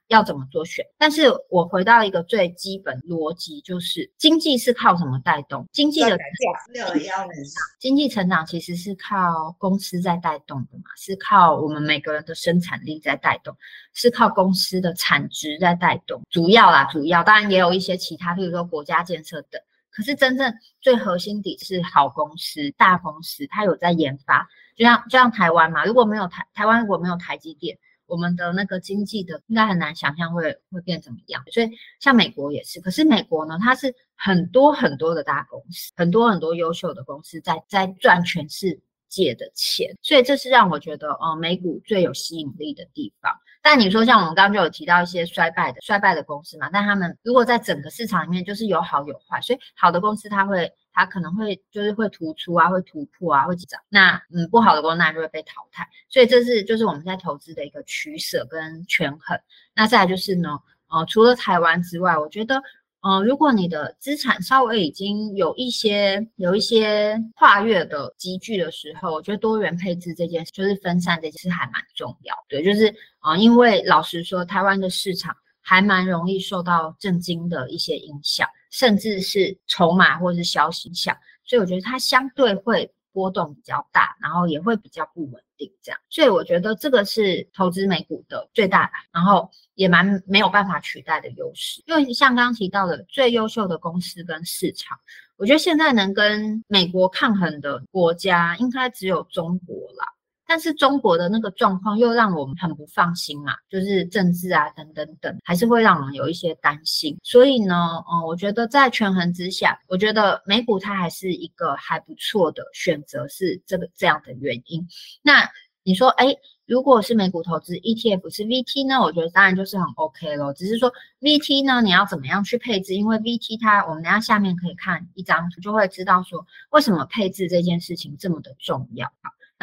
要怎么做选？但是我回到一个最基本逻辑，就是经济是靠什么带动？经济的经济成长其实是靠公司在带动的嘛，是靠我们每个人的生产力在带动，是靠公司的产值在带动。主要啦，主要当然也有一些其他，比如说国家建设等。可是真正最核心底是好公司、大公司，它有在研发。就像就像台湾嘛，如果没有台台湾如果没有台积电，我们的那个经济的应该很难想象会会变怎么样。所以像美国也是，可是美国呢，它是很多很多的大公司，很多很多优秀的公司在在赚全世借的钱，所以这是让我觉得，呃，美股最有吸引力的地方。但你说像我们刚刚就有提到一些衰败的衰败的公司嘛，但他们如果在整个市场里面就是有好有坏，所以好的公司它会它可能会就是会突出啊，会突破啊，会涨。那嗯不好的公司那就会被淘汰，所以这是就是我们在投资的一个取舍跟权衡。那再来就是呢，呃除了台湾之外，我觉得。呃，如果你的资产稍微已经有一些有一些跨越的积聚的时候，我觉得多元配置这件事就是分散这件事还蛮重要。对，就是啊，因为老实说，台湾的市场还蛮容易受到震惊的一些影响，甚至是筹码或者是消息响，所以我觉得它相对会。波动比较大，然后也会比较不稳这样，所以我觉得这个是投资美股的最大，然后也蛮没有办法取代的优势。因为像刚刚提到的最优秀的公司跟市场，我觉得现在能跟美国抗衡的国家，应该只有中国啦。但是中国的那个状况又让我们很不放心嘛，就是政治啊等等等，还是会让我们有一些担心。所以呢，嗯，我觉得在权衡之下，我觉得美股它还是一个还不错的选择，是这个这样的原因。那你说，哎，如果是美股投资 ETF 是 VT 呢？我觉得当然就是很 OK 咯。只是说 VT 呢，你要怎么样去配置？因为 VT 它，我们等下下面可以看一张图，就会知道说为什么配置这件事情这么的重要。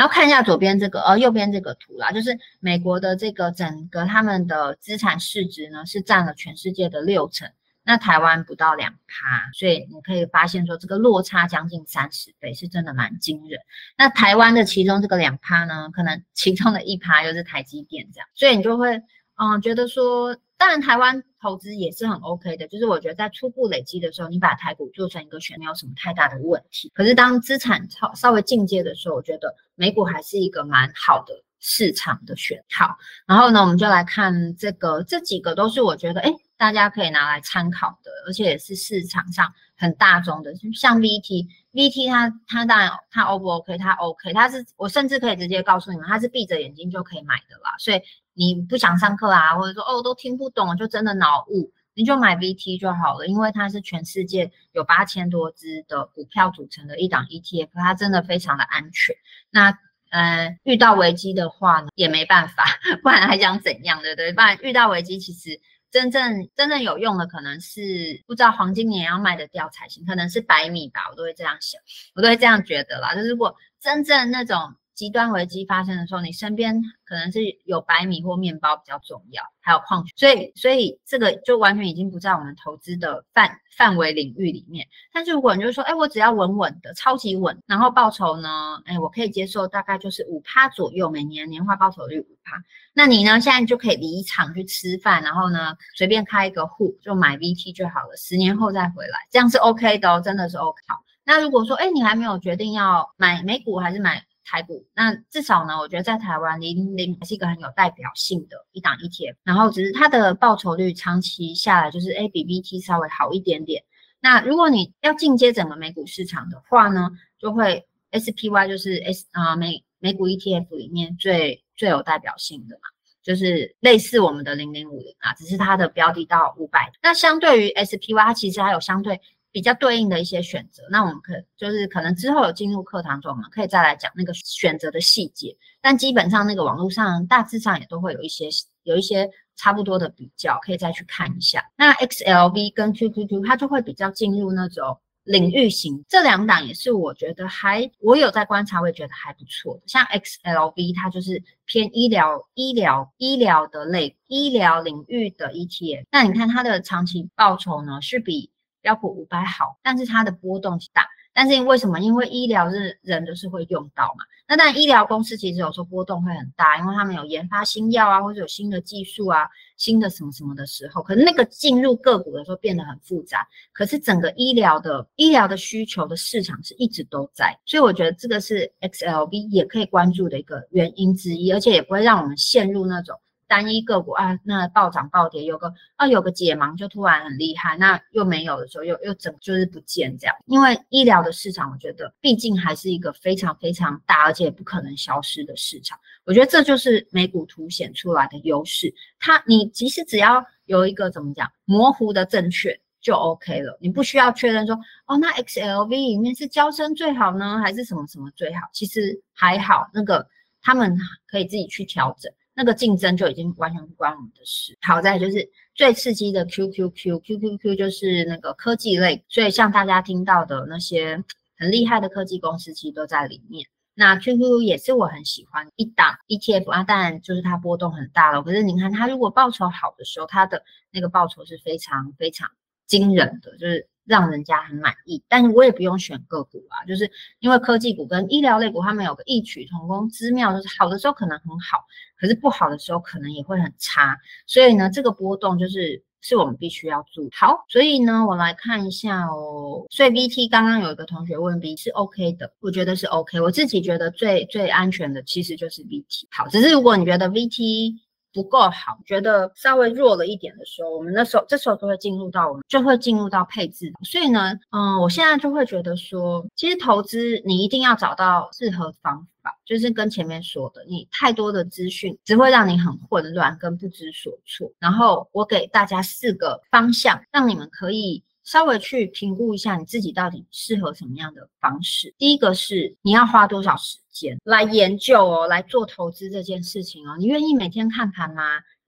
然后看一下左边这个，呃，右边这个图啦，就是美国的这个整个他们的资产市值呢，是占了全世界的六成，那台湾不到两趴，所以你可以发现说这个落差将近三十倍，是真的蛮惊人。那台湾的其中这个两趴呢，可能其中的一趴又是台积电这样，所以你就会，嗯，觉得说。当然，台湾投资也是很 OK 的，就是我觉得在初步累积的时候，你把台股做成一个选，没有什么太大的问题。可是当资产超稍微进阶的时候，我觉得美股还是一个蛮好的市场的选号。然后呢，我们就来看这个，这几个都是我觉得哎，大家可以拿来参考的，而且也是市场上很大众的，像 VT，VT 它它当然它 O 不 OK，它 OK，它是我甚至可以直接告诉你们，它是闭着眼睛就可以买的啦，所以。你不想上课啊，或者说哦都听不懂，就真的脑雾，你就买 VT 就好了，因为它是全世界有八千多只的股票组成的一档 ETF，它真的非常的安全。那呃遇到危机的话呢，也没办法，不然还想怎样对不对？不然遇到危机，其实真正真正有用的可能是不知道黄金年要卖得掉才行，可能是百米吧，我都会这样想，我都会这样觉得啦。就是如果真正那种。极端危机发生的时候，你身边可能是有白米或面包比较重要，还有矿泉所以所以这个就完全已经不在我们投资的范范围领域里面。但是如果你就是说，哎，我只要稳稳的，超级稳，然后报酬呢，哎，我可以接受，大概就是五趴左右，每年年化报酬率五趴。那你呢，现在就可以离场去吃饭，然后呢，随便开一个户就买 VT 就好了，十年后再回来，这样是 OK 的哦，真的是 OK。好，那如果说，哎，你还没有决定要买美股还是买？台股，那至少呢，我觉得在台湾零零还是一个很有代表性的一档 ETF，然后只是它的报酬率长期下来就是 A 比 BT 稍微好一点点。那如果你要进阶整个美股市场的话呢，就会 SPY 就是 S 啊美美股 ETF 里面最最有代表性的嘛，就是类似我们的零零五零啊，只是它的标的到五百。那相对于 SPY，它其实还有相对。比较对应的一些选择，那我们可就是可能之后有进入课堂中，我们可以再来讲那个选择的细节。但基本上那个网络上大致上也都会有一些有一些差不多的比较，可以再去看一下。那 XLV 跟 QQQ 它就会比较进入那种领域型，这两档也是我觉得还我有在观察，我也觉得还不错。像 XLV 它就是偏医疗医疗医疗的类医疗领域的 ETF，那你看它的长期报酬呢是比。标普五百好，但是它的波动大。但是因为什么？因为医疗是人都是会用到嘛。那当然，医疗公司其实有时候波动会很大，因为他们有研发新药啊，或者有新的技术啊，新的什么什么的时候，可能那个进入个股的时候变得很复杂。可是整个医疗的医疗的需求的市场是一直都在，所以我觉得这个是 XLB 也可以关注的一个原因之一，而且也不会让我们陷入那种。单一个股啊，那暴涨暴跌，有个啊有个解盲就突然很厉害，那又没有的时候又又整就是不见这样。因为医疗的市场，我觉得毕竟还是一个非常非常大，而且不可能消失的市场。我觉得这就是美股凸显出来的优势。它你其实只要有一个怎么讲模糊的正确就 OK 了，你不需要确认说哦，那 XLV 里面是交生最好呢，还是什么什么最好？其实还好，那个他们可以自己去调整。那个竞争就已经完全不关我们的事。好在就是最刺激的 QQQ，QQQ 就是那个科技类，所以像大家听到的那些很厉害的科技公司，其实都在里面。那 QQ 也是我很喜欢一档 ETF 啊，当然就是它波动很大了。可是你看它如果报酬好的时候，它的那个报酬是非常非常惊人的，就是。让人家很满意，但是我也不用选个股啊，就是因为科技股跟医疗类股，它们有个异曲同工之妙，就是好的时候可能很好，可是不好的时候可能也会很差，所以呢，这个波动就是是我们必须要注意。好，所以呢，我来看一下哦。所以 VT 刚刚有一个同学问 V 是 OK 的，我觉得是 OK，我自己觉得最最安全的其实就是 VT。好，只是如果你觉得 VT 不够好，觉得稍微弱了一点的时候，我们那时候这时候就会进入到我们就会进入到配置。所以呢，嗯，我现在就会觉得说，其实投资你一定要找到适合方法，就是跟前面说的，你太多的资讯只会让你很混乱跟不知所措。然后我给大家四个方向，让你们可以。稍微去评估一下你自己到底适合什么样的方式。第一个是你要花多少时间来研究哦，来做投资这件事情哦。你愿意每天看盘吗？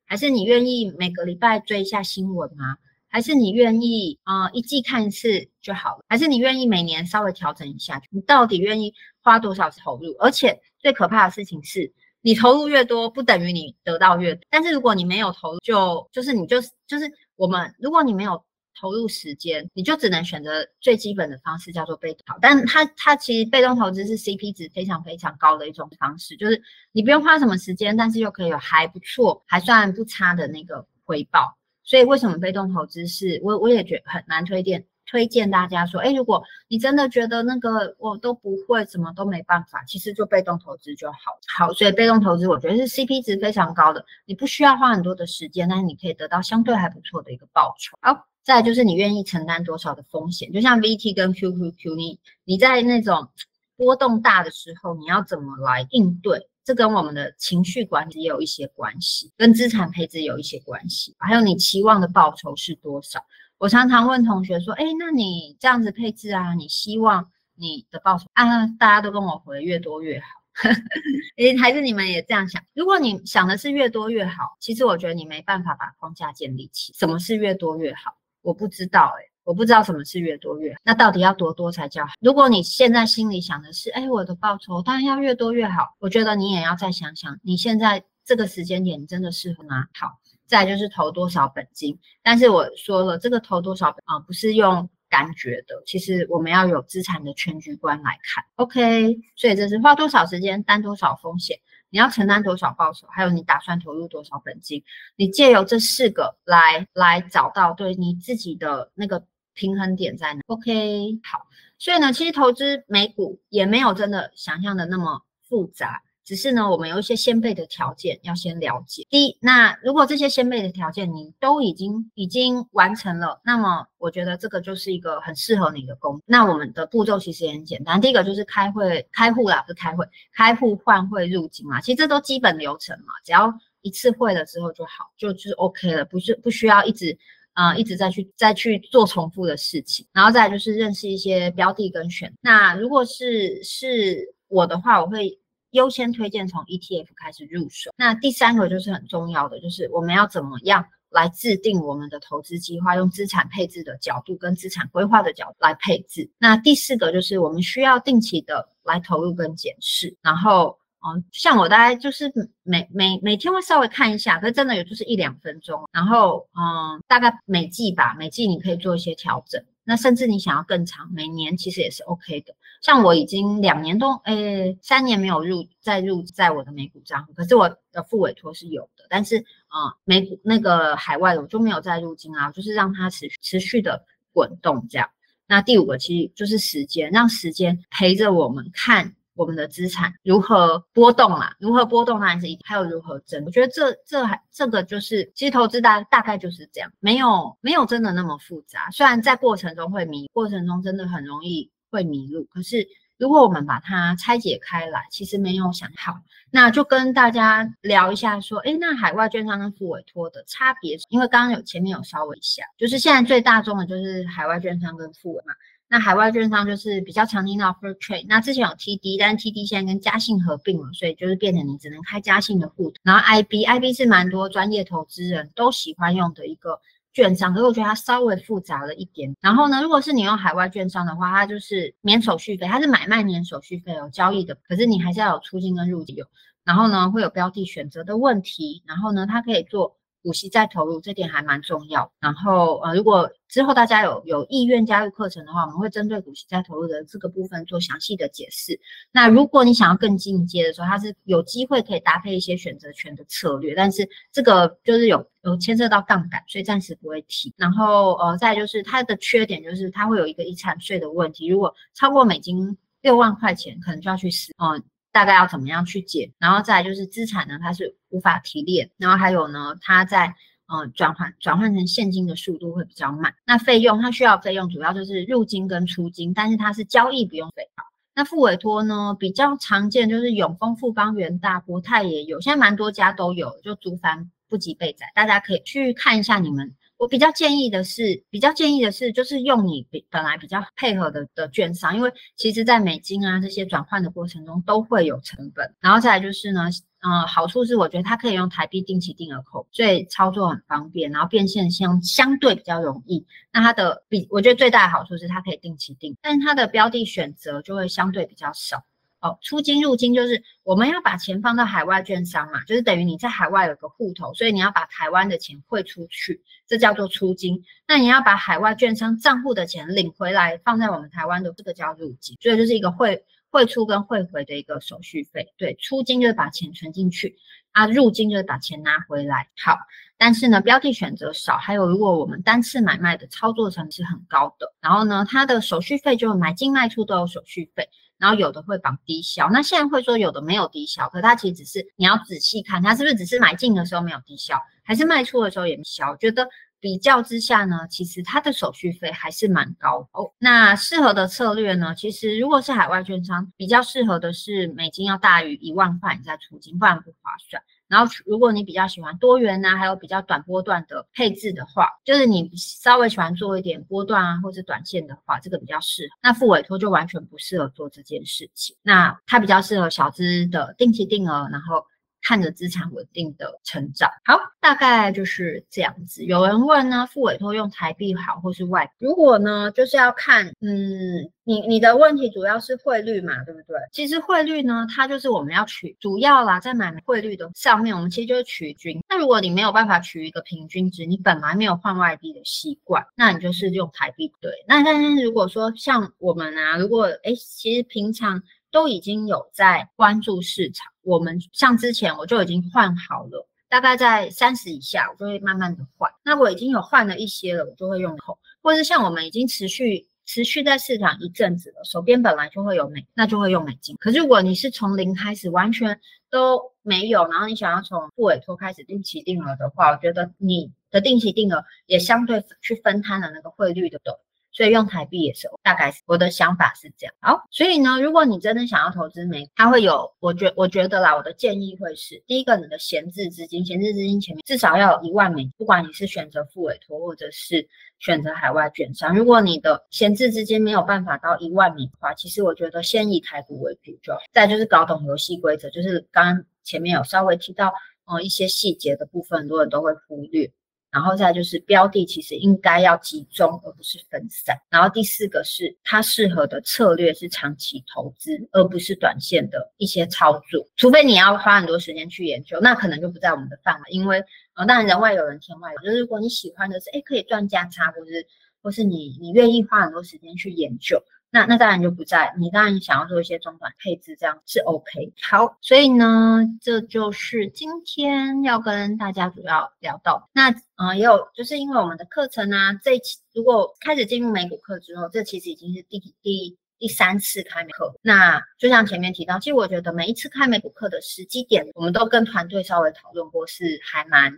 还是你愿意每个礼拜追一下新闻吗？还是你愿意啊一季看一次就好了？还是你愿意每年稍微调整一下？你到底愿意花多少投入？而且最可怕的事情是，你投入越多，不等于你得到越多。但是如果你没有投入，就就是你就是就是我们，如果你没有。投入时间，你就只能选择最基本的方式，叫做被动。但它它其实被动投资是 CP 值非常非常高的一种方式，就是你不用花什么时间，但是又可以有还不错、还算不差的那个回报。所以为什么被动投资是我我也觉很难推荐推荐大家说，哎，如果你真的觉得那个我都不会，什么都没办法，其实就被动投资就好。好，所以被动投资我觉得是 CP 值非常高的，你不需要花很多的时间，但是你可以得到相对还不错的一个报酬。好。再就是你愿意承担多少的风险，就像 VT 跟 QQQ，你你在那种波动大的时候，你要怎么来应对？这跟我们的情绪管理有一些关系，跟资产配置有一些关系，还有你期望的报酬是多少？我常常问同学说，哎，那你这样子配置啊，你希望你的报酬啊？大家都跟我回越多越好，<laughs> 诶，还是你们也这样想？如果你想的是越多越好，其实我觉得你没办法把框架建立起。什么是越多越好？我不知道哎，我不知道什么是越多越好。那到底要多多才叫好？如果你现在心里想的是，哎，我的报酬当然要越多越好，我觉得你也要再想想，你现在这个时间点真的适合吗？好，再就是投多少本金。但是我说了，这个投多少啊，不是用感觉的，其实我们要有资产的全局观来看。OK，所以这是花多少时间担多少风险。你要承担多少报酬，还有你打算投入多少本金？你借由这四个来来找到对你自己的那个平衡点在哪？OK，好，所以呢，其实投资美股也没有真的想象的那么复杂。只是呢，我们有一些先备的条件要先了解。第一，那如果这些先备的条件你都已经已经完成了，那么我觉得这个就是一个很适合你的工。那我们的步骤其实也很简单，第一个就是开会开户啦，不是开会，开户换汇入金嘛，其实这都基本流程嘛，只要一次会了之后就好，就就是 OK 了，不是不需要一直啊一直再去再去做重复的事情。然后再就是认识一些标的跟选。那如果是是我的话，我会。优先推荐从 ETF 开始入手。那第三个就是很重要的，就是我们要怎么样来制定我们的投资计划，用资产配置的角度跟资产规划的角度来配置。那第四个就是我们需要定期的来投入跟检视。然后，嗯，像我大概就是每每每天会稍微看一下，可是真的也就是一两分钟。然后，嗯，大概每季吧，每季你可以做一些调整。那甚至你想要更长，每年其实也是 OK 的。像我已经两年多，诶，三年没有入再入在我的美股账户，可是我的副委托是有的。但是啊，美股那个海外的我就没有再入金啊，就是让它持持续的滚动这样。那第五个其实就是时间，让时间陪着我们看我们的资产如何波动啦，如何波动当然是一，还有如何增。我觉得这这还这个就是，其实投资大大概就是这样，没有没有真的那么复杂。虽然在过程中会迷，过程中真的很容易会迷路，可是如果我们把它拆解开来，其实没有想好。那就跟大家聊一下，说，哎，那海外券商跟副委托的差别，因为刚刚有前面有稍微一下，就是现在最大众的就是海外券商跟副委嘛。那海外券商就是比较常听到 Fair Trade，那之前有 TD，但是 TD 现在跟嘉信合并了，所以就是变成你只能开嘉信的户。然后 IB，IB 是蛮多专业投资人都喜欢用的一个券商，可是我觉得它稍微复杂了一点。然后呢，如果是你用海外券商的话，它就是免手续费，它是买卖免手续费哦交易的，可是你还是要有出金跟入金有。然后呢，会有标的选择的问题，然后呢，它可以做。股息再投入，这点还蛮重要。然后，呃，如果之后大家有有意愿加入课程的话，我们会针对股息再投入的这个部分做详细的解释。那如果你想要更进阶的时候，它是有机会可以搭配一些选择权的策略，但是这个就是有有牵涉到杠杆，所以暂时不会提。然后，呃，再就是它的缺点就是它会有一个遗产税的问题，如果超过美金六万块钱，可能就要去死，嗯。大概要怎么样去减，然后再就是资产呢，它是无法提炼，然后还有呢，它在呃转换转换成现金的速度会比较慢。那费用它需要费用主要就是入金跟出金，但是它是交易不用费。那副委托呢比较常见就是永丰、富邦、元大、国泰也有，现在蛮多家都有，就足凡不及备载，大家可以去看一下你们。我比较建议的是，比较建议的是，就是用你比本来比较配合的的券商，因为其实在美金啊这些转换的过程中都会有成本。然后再来就是呢，呃，好处是我觉得它可以用台币定期定额扣，所以操作很方便，然后变现相相对比较容易。那它的比我觉得最大的好处是它可以定期定，但是它的标的选择就会相对比较少。哦，出金入金就是我们要把钱放到海外券商嘛，就是等于你在海外有个户头，所以你要把台湾的钱汇出去，这叫做出金。那你要把海外券商账户的钱领回来，放在我们台湾的这个叫入金，所以就是一个汇汇出跟汇回的一个手续费。对，出金就是把钱存进去，啊，入金就是把钱拿回来。好，但是呢，标的选择少，还有如果我们单次买卖的操作成本是很高的，然后呢，它的手续费就买进卖出都有手续费。然后有的会绑低消，那现在会说有的没有低消，可它其实只是你要仔细看，它是不是只是买进的时候没有低消，还是卖出的时候也没消？觉得比较之下呢，其实它的手续费还是蛮高哦。那适合的策略呢，其实如果是海外券商，比较适合的是美金要大于一万块你再出金，不然不划算。然后，如果你比较喜欢多元呐，还有比较短波段的配置的话，就是你稍微喜欢做一点波段啊，或者短线的话，这个比较适合。那副委托就完全不适合做这件事情。那它比较适合小资的定期定额，然后。看着资产稳定的成长，好，大概就是这样子。有人问呢，付委托用台币好，或是外？如果呢，就是要看，嗯，你你的问题主要是汇率嘛，对不对？其实汇率呢，它就是我们要取主要啦，在买汇率的上面，我们其实就是取均。那如果你没有办法取一个平均值，你本来没有换外币的习惯，那你就是用台币对。那但是如果说像我们啊，如果哎，其实平常。都已经有在关注市场，我们像之前我就已经换好了，大概在三十以下，我就会慢慢的换。那我已经有换了一些了，我就会用口，或者是像我们已经持续持续在市场一阵子了，手边本来就会有美，那就会用美金。可是如果你是从零开始，完全都没有，然后你想要从不委托开始定期定额的话，我觉得你的定期定额也相对去分摊了那个汇率的抖。所以用台币也是，大概是我的想法是这样。好，所以呢，如果你真的想要投资美，它会有，我觉我觉得啦，我的建议会是，第一个，你的闲置资金，闲置资金前面至少要有一万美，不管你是选择付委托或者是选择海外券商，如果你的闲置资金没有办法到一万美的话，其实我觉得先以台股为主就好。再就是搞懂游戏规则，就是刚刚前面有稍微提到，呃，一些细节的部分，很多人都会忽略。然后再就是标的其实应该要集中，而不是分散。然后第四个是它适合的策略是长期投资，而不是短线的一些操作。除非你要花很多时间去研究，那可能就不在我们的范围。因为呃，当然人外有人，天外有。就是如果你喜欢的是，哎，可以赚价差，或是或是你你愿意花很多时间去研究。那那当然就不在，你当然想要做一些中短配置，这样是 OK。好，所以呢，这就是今天要跟大家主要聊到。那呃，也有就是因为我们的课程啊，这一期如果开始进入美股课之后，这其实已经是第第。第三次开美课。那就像前面提到，其实我觉得每一次开美股课的时机点，我们都跟团队稍微讨论过，是还蛮，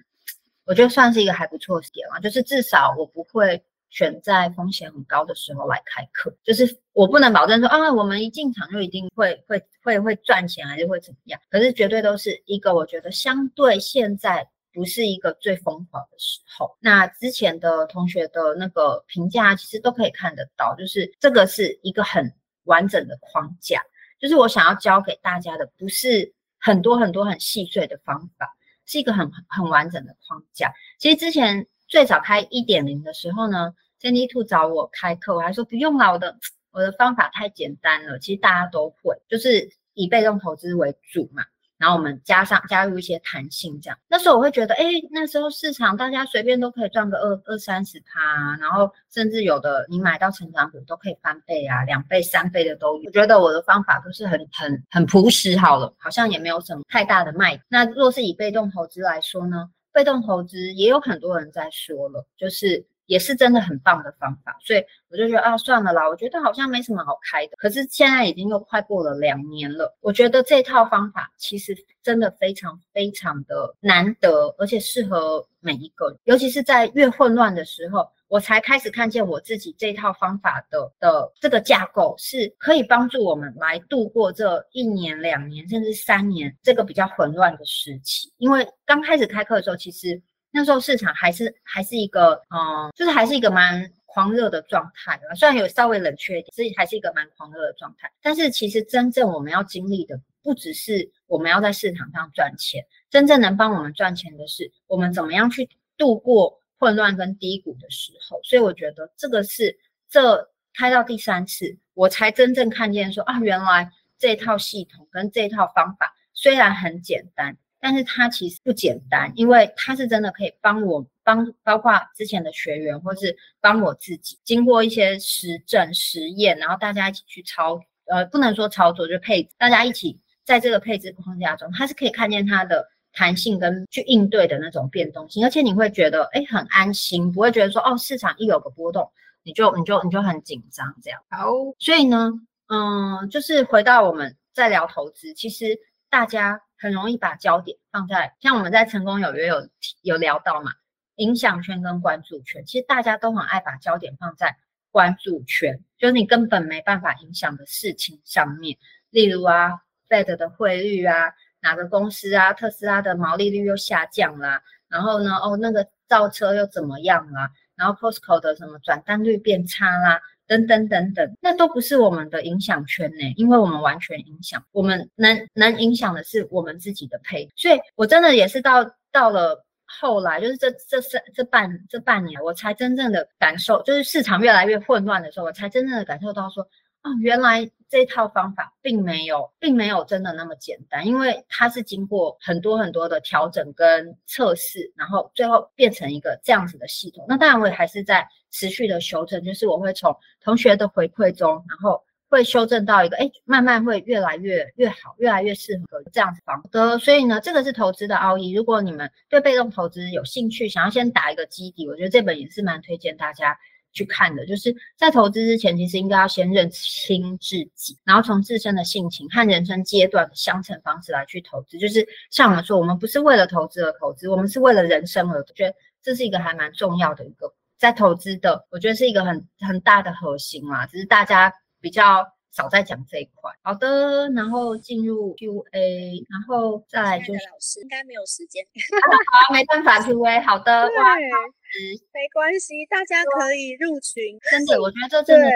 我觉得算是一个还不错的点嘛。就是至少我不会选在风险很高的时候来开课，就是我不能保证说啊，我们一进场就一定会会会会赚钱，还是会怎么样。可是绝对都是一个我觉得相对现在。不是一个最疯狂的时候。那之前的同学的那个评价，其实都可以看得到，就是这个是一个很完整的框架。就是我想要教给大家的，不是很多很多很细碎的方法，是一个很很完整的框架。其实之前最早开一点零的时候呢，Cindy to 找我开课，我还说不用了，我的 <tsk> 我的方法太简单了。其实大家都会，就是以被动投资为主嘛。然后我们加上加入一些弹性，这样那时候我会觉得，哎，那时候市场大家随便都可以赚个二二三十趴，然后甚至有的你买到成长股都可以翻倍啊，两倍、三倍的都有。我觉得我的方法都是很很很朴实，好了，好像也没有什么太大的卖。那若是以被动投资来说呢，被动投资也有很多人在说了，就是。也是真的很棒的方法，所以我就觉得啊，算了啦，我觉得好像没什么好开的。可是现在已经又快过了两年了，我觉得这套方法其实真的非常非常的难得，而且适合每一个，尤其是在越混乱的时候。我才开始看见我自己这套方法的的这个架构是可以帮助我们来度过这一年、两年甚至三年这个比较混乱的时期。因为刚开始开课的时候，其实。那时候市场还是还是一个，嗯，就是还是一个蛮狂热的状态啊。虽然有稍微冷却一点，所以还是一个蛮狂热的状态。但是其实真正我们要经历的，不只是我们要在市场上赚钱，真正能帮我们赚钱的是我们怎么样去度过混乱跟低谷的时候。所以我觉得这个是这开到第三次，我才真正看见说啊，原来这套系统跟这套方法虽然很简单。但是它其实不简单，因为它是真的可以帮我帮，包括之前的学员，或是帮我自己，经过一些实证实验，然后大家一起去操，呃，不能说操作，就配，大家一起在这个配置框架中，它是可以看见它的弹性跟去应对的那种变动性，而且你会觉得，哎，很安心，不会觉得说，哦，市场一有个波动，你就你就你就很紧张这样。好，所以呢，嗯，就是回到我们在聊投资，其实大家。很容易把焦点放在像我们在成功有约有有聊到嘛，影响圈跟关注圈，其实大家都很爱把焦点放在关注圈，就是你根本没办法影响的事情上面，例如啊，Fed 的汇率啊，哪个公司啊，特斯拉的毛利率又下降啦，然后呢，哦那个造车又怎么样啦，然后 Costco 的什么转单率变差啦。等等等等，那都不是我们的影响圈呢，因为我们完全影响，我们能能影响的是我们自己的配。所以我真的也是到到了后来，就是这这三这半这半年，我才真正的感受，就是市场越来越混乱的时候，我才真正的感受到说。哦，原来这套方法并没有，并没有真的那么简单，因为它是经过很多很多的调整跟测试，然后最后变成一个这样子的系统。那当然，我也还是在持续的修正，就是我会从同学的回馈中，然后会修正到一个，哎，慢慢会越来越越好，越来越适合这样子方的。所以呢，这个是投资的奥义。如果你们对被动投资有兴趣，想要先打一个基底，我觉得这本也是蛮推荐大家。去看的，就是在投资之前，其实应该要先认清自己，然后从自身的性情和人生阶段的相乘方式来去投资。就是像我们说，我们不是为了投资而投资，我们是为了人生而。我觉得这是一个还蛮重要的一个在投资的，我觉得是一个很很大的核心嘛，只是大家比较。少在讲这一块，好的，然后进入 Q&A，然后再来就是老师应该没有时间，<laughs> 好，没办法 Q&A，好的，哇，没关系，大家可以入群，真的，我觉得这真的很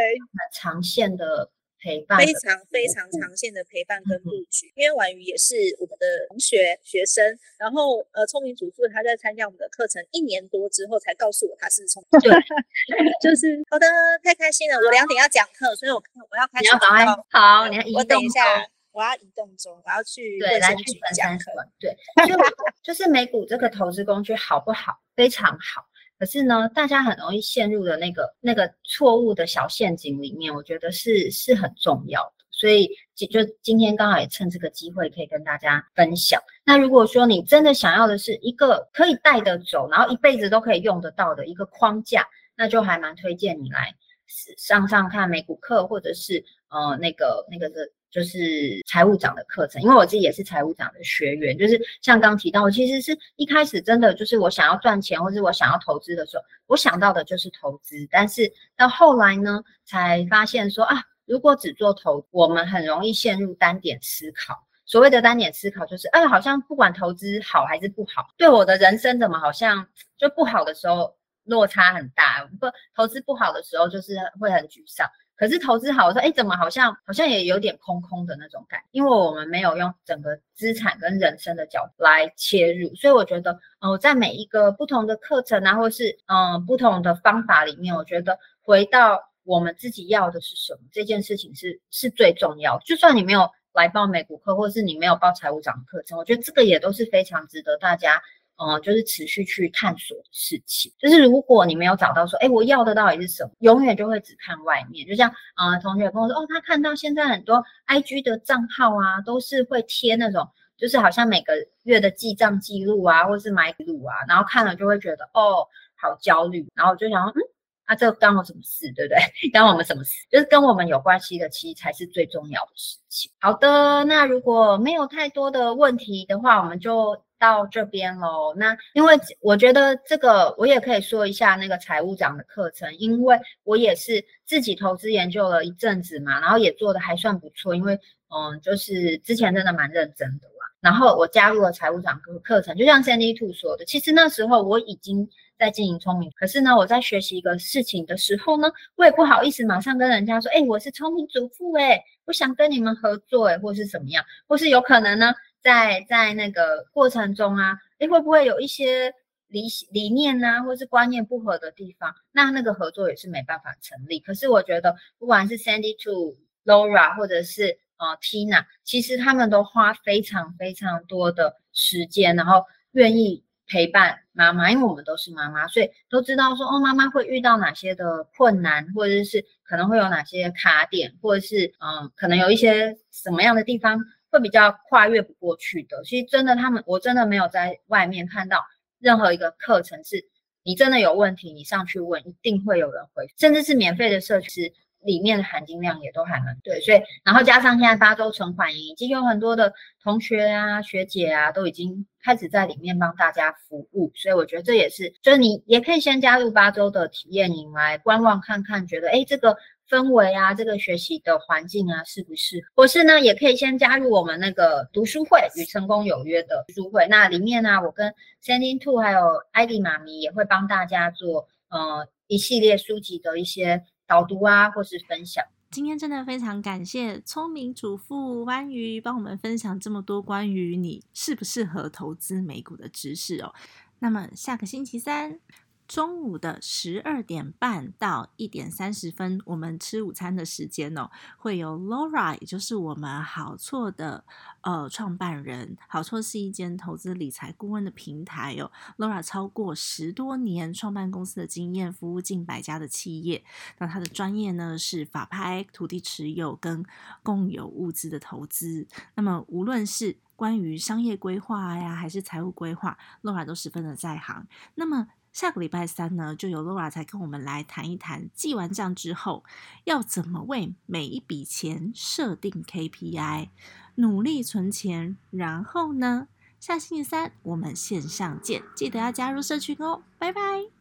长线的。陪伴非常非常长线的陪伴跟布局，因为婉瑜也是我们的同学学生，然后呃聪明主妇她在参加我们的课程一年多之后才告诉我她是聪明，对，<laughs> 就是好的太开心了，我两点要讲课，所以我我要开始好，你要我等一下我要移动中，我要去对来去讲课，对，就就是美股这个投资工具好不好？非常好。可是呢，大家很容易陷入的那个那个错误的小陷阱里面，我觉得是是很重要的。所以就今天刚好也趁这个机会，可以跟大家分享。那如果说你真的想要的是一个可以带得走，然后一辈子都可以用得到的一个框架，那就还蛮推荐你来上上看美股课，或者是呃那个那个的。就是财务长的课程，因为我自己也是财务长的学员。就是像刚提到，我其实是一开始真的就是我想要赚钱，或者我想要投资的时候，我想到的就是投资。但是到后来呢，才发现说啊，如果只做投，我们很容易陷入单点思考。所谓的单点思考，就是哎，好像不管投资好还是不好，对我的人生怎么好像就不好的时候落差很大，不投资不好的时候就是会很沮丧。可是投资好，我说哎，怎么好像好像也有点空空的那种感，因为我们没有用整个资产跟人生的角度来切入，所以我觉得，呃，在每一个不同的课程啊，或是嗯不同的方法里面，我觉得回到我们自己要的是什么这件事情是是最重要。就算你没有来报美股课，或是你没有报财务长课程，我觉得这个也都是非常值得大家。嗯，就是持续去探索的事情。就是如果你没有找到说，哎，我要的到底是什么，永远就会只看外面。就像啊，同学跟我说，哦，他看到现在很多 IG 的账号啊，都是会贴那种，就是好像每个月的记账记录啊，或是买录啊，然后看了就会觉得，哦，好焦虑。然后我就想，嗯，啊，这关我什么事，对不对？<laughs> 关我们什么事？就是跟我们有关系的，其实才是最重要的事情。好的，那如果没有太多的问题的话，我们就。到这边喽，那因为我觉得这个我也可以说一下那个财务长的课程，因为我也是自己投资研究了一阵子嘛，然后也做的还算不错，因为嗯，就是之前真的蛮认真的啦。然后我加入了财务长课课程，就像 Sandy Two 说的，其实那时候我已经在经营聪明，可是呢，我在学习一个事情的时候呢，我也不好意思马上跟人家说，哎，我是聪明主妇，哎，我想跟你们合作，哎，或是什么样，或是有可能呢。在在那个过程中啊，诶，会不会有一些理理念呐，或是观念不合的地方？那那个合作也是没办法成立。可是我觉得，不管是 Sandy to Laura，或者是呃 Tina，其实他们都花非常非常多的时间，然后愿意陪伴妈妈，因为我们都是妈妈，所以都知道说哦，妈妈会遇到哪些的困难，或者是可能会有哪些卡点，或者是嗯，可能有一些什么样的地方。会比较跨越不过去的。其实真的，他们我真的没有在外面看到任何一个课程是，你真的有问题，你上去问，一定会有人回，甚至是免费的社区里面的含金量也都还蛮对。所以，然后加上现在八周存款营，已经有很多的同学啊、学姐啊，都已经开始在里面帮大家服务。所以我觉得这也是，就是你也可以先加入八周的体验营来观望看看，觉得哎这个。氛围啊，这个学习的环境啊，是不是？或是呢，也可以先加入我们那个读书会与成功有约的读书会。那里面呢，我跟 Sendin Two 还有艾迪妈咪也会帮大家做呃一系列书籍的一些导读啊，或是分享。今天真的非常感谢聪明主妇弯鱼帮我们分享这么多关于你适不适合投资美股的知识哦。那么下个星期三。中午的十二点半到一点三十分，我们吃午餐的时间哦，会有 Laura，也就是我们好错的呃创办人。好错是一间投资理财顾问的平台哦。Laura 超过十多年创办公司的经验，服务近百家的企业。那他的专业呢是法拍、土地持有跟共有物资的投资。那么无论是关于商业规划呀，还是财务规划，Laura 都十分的在行。那么下个礼拜三呢，就由 Laura 才跟我们来谈一谈，记完账之后要怎么为每一笔钱设定 KPI，努力存钱。然后呢，下星期三我们线上见，记得要加入社群哦，拜拜。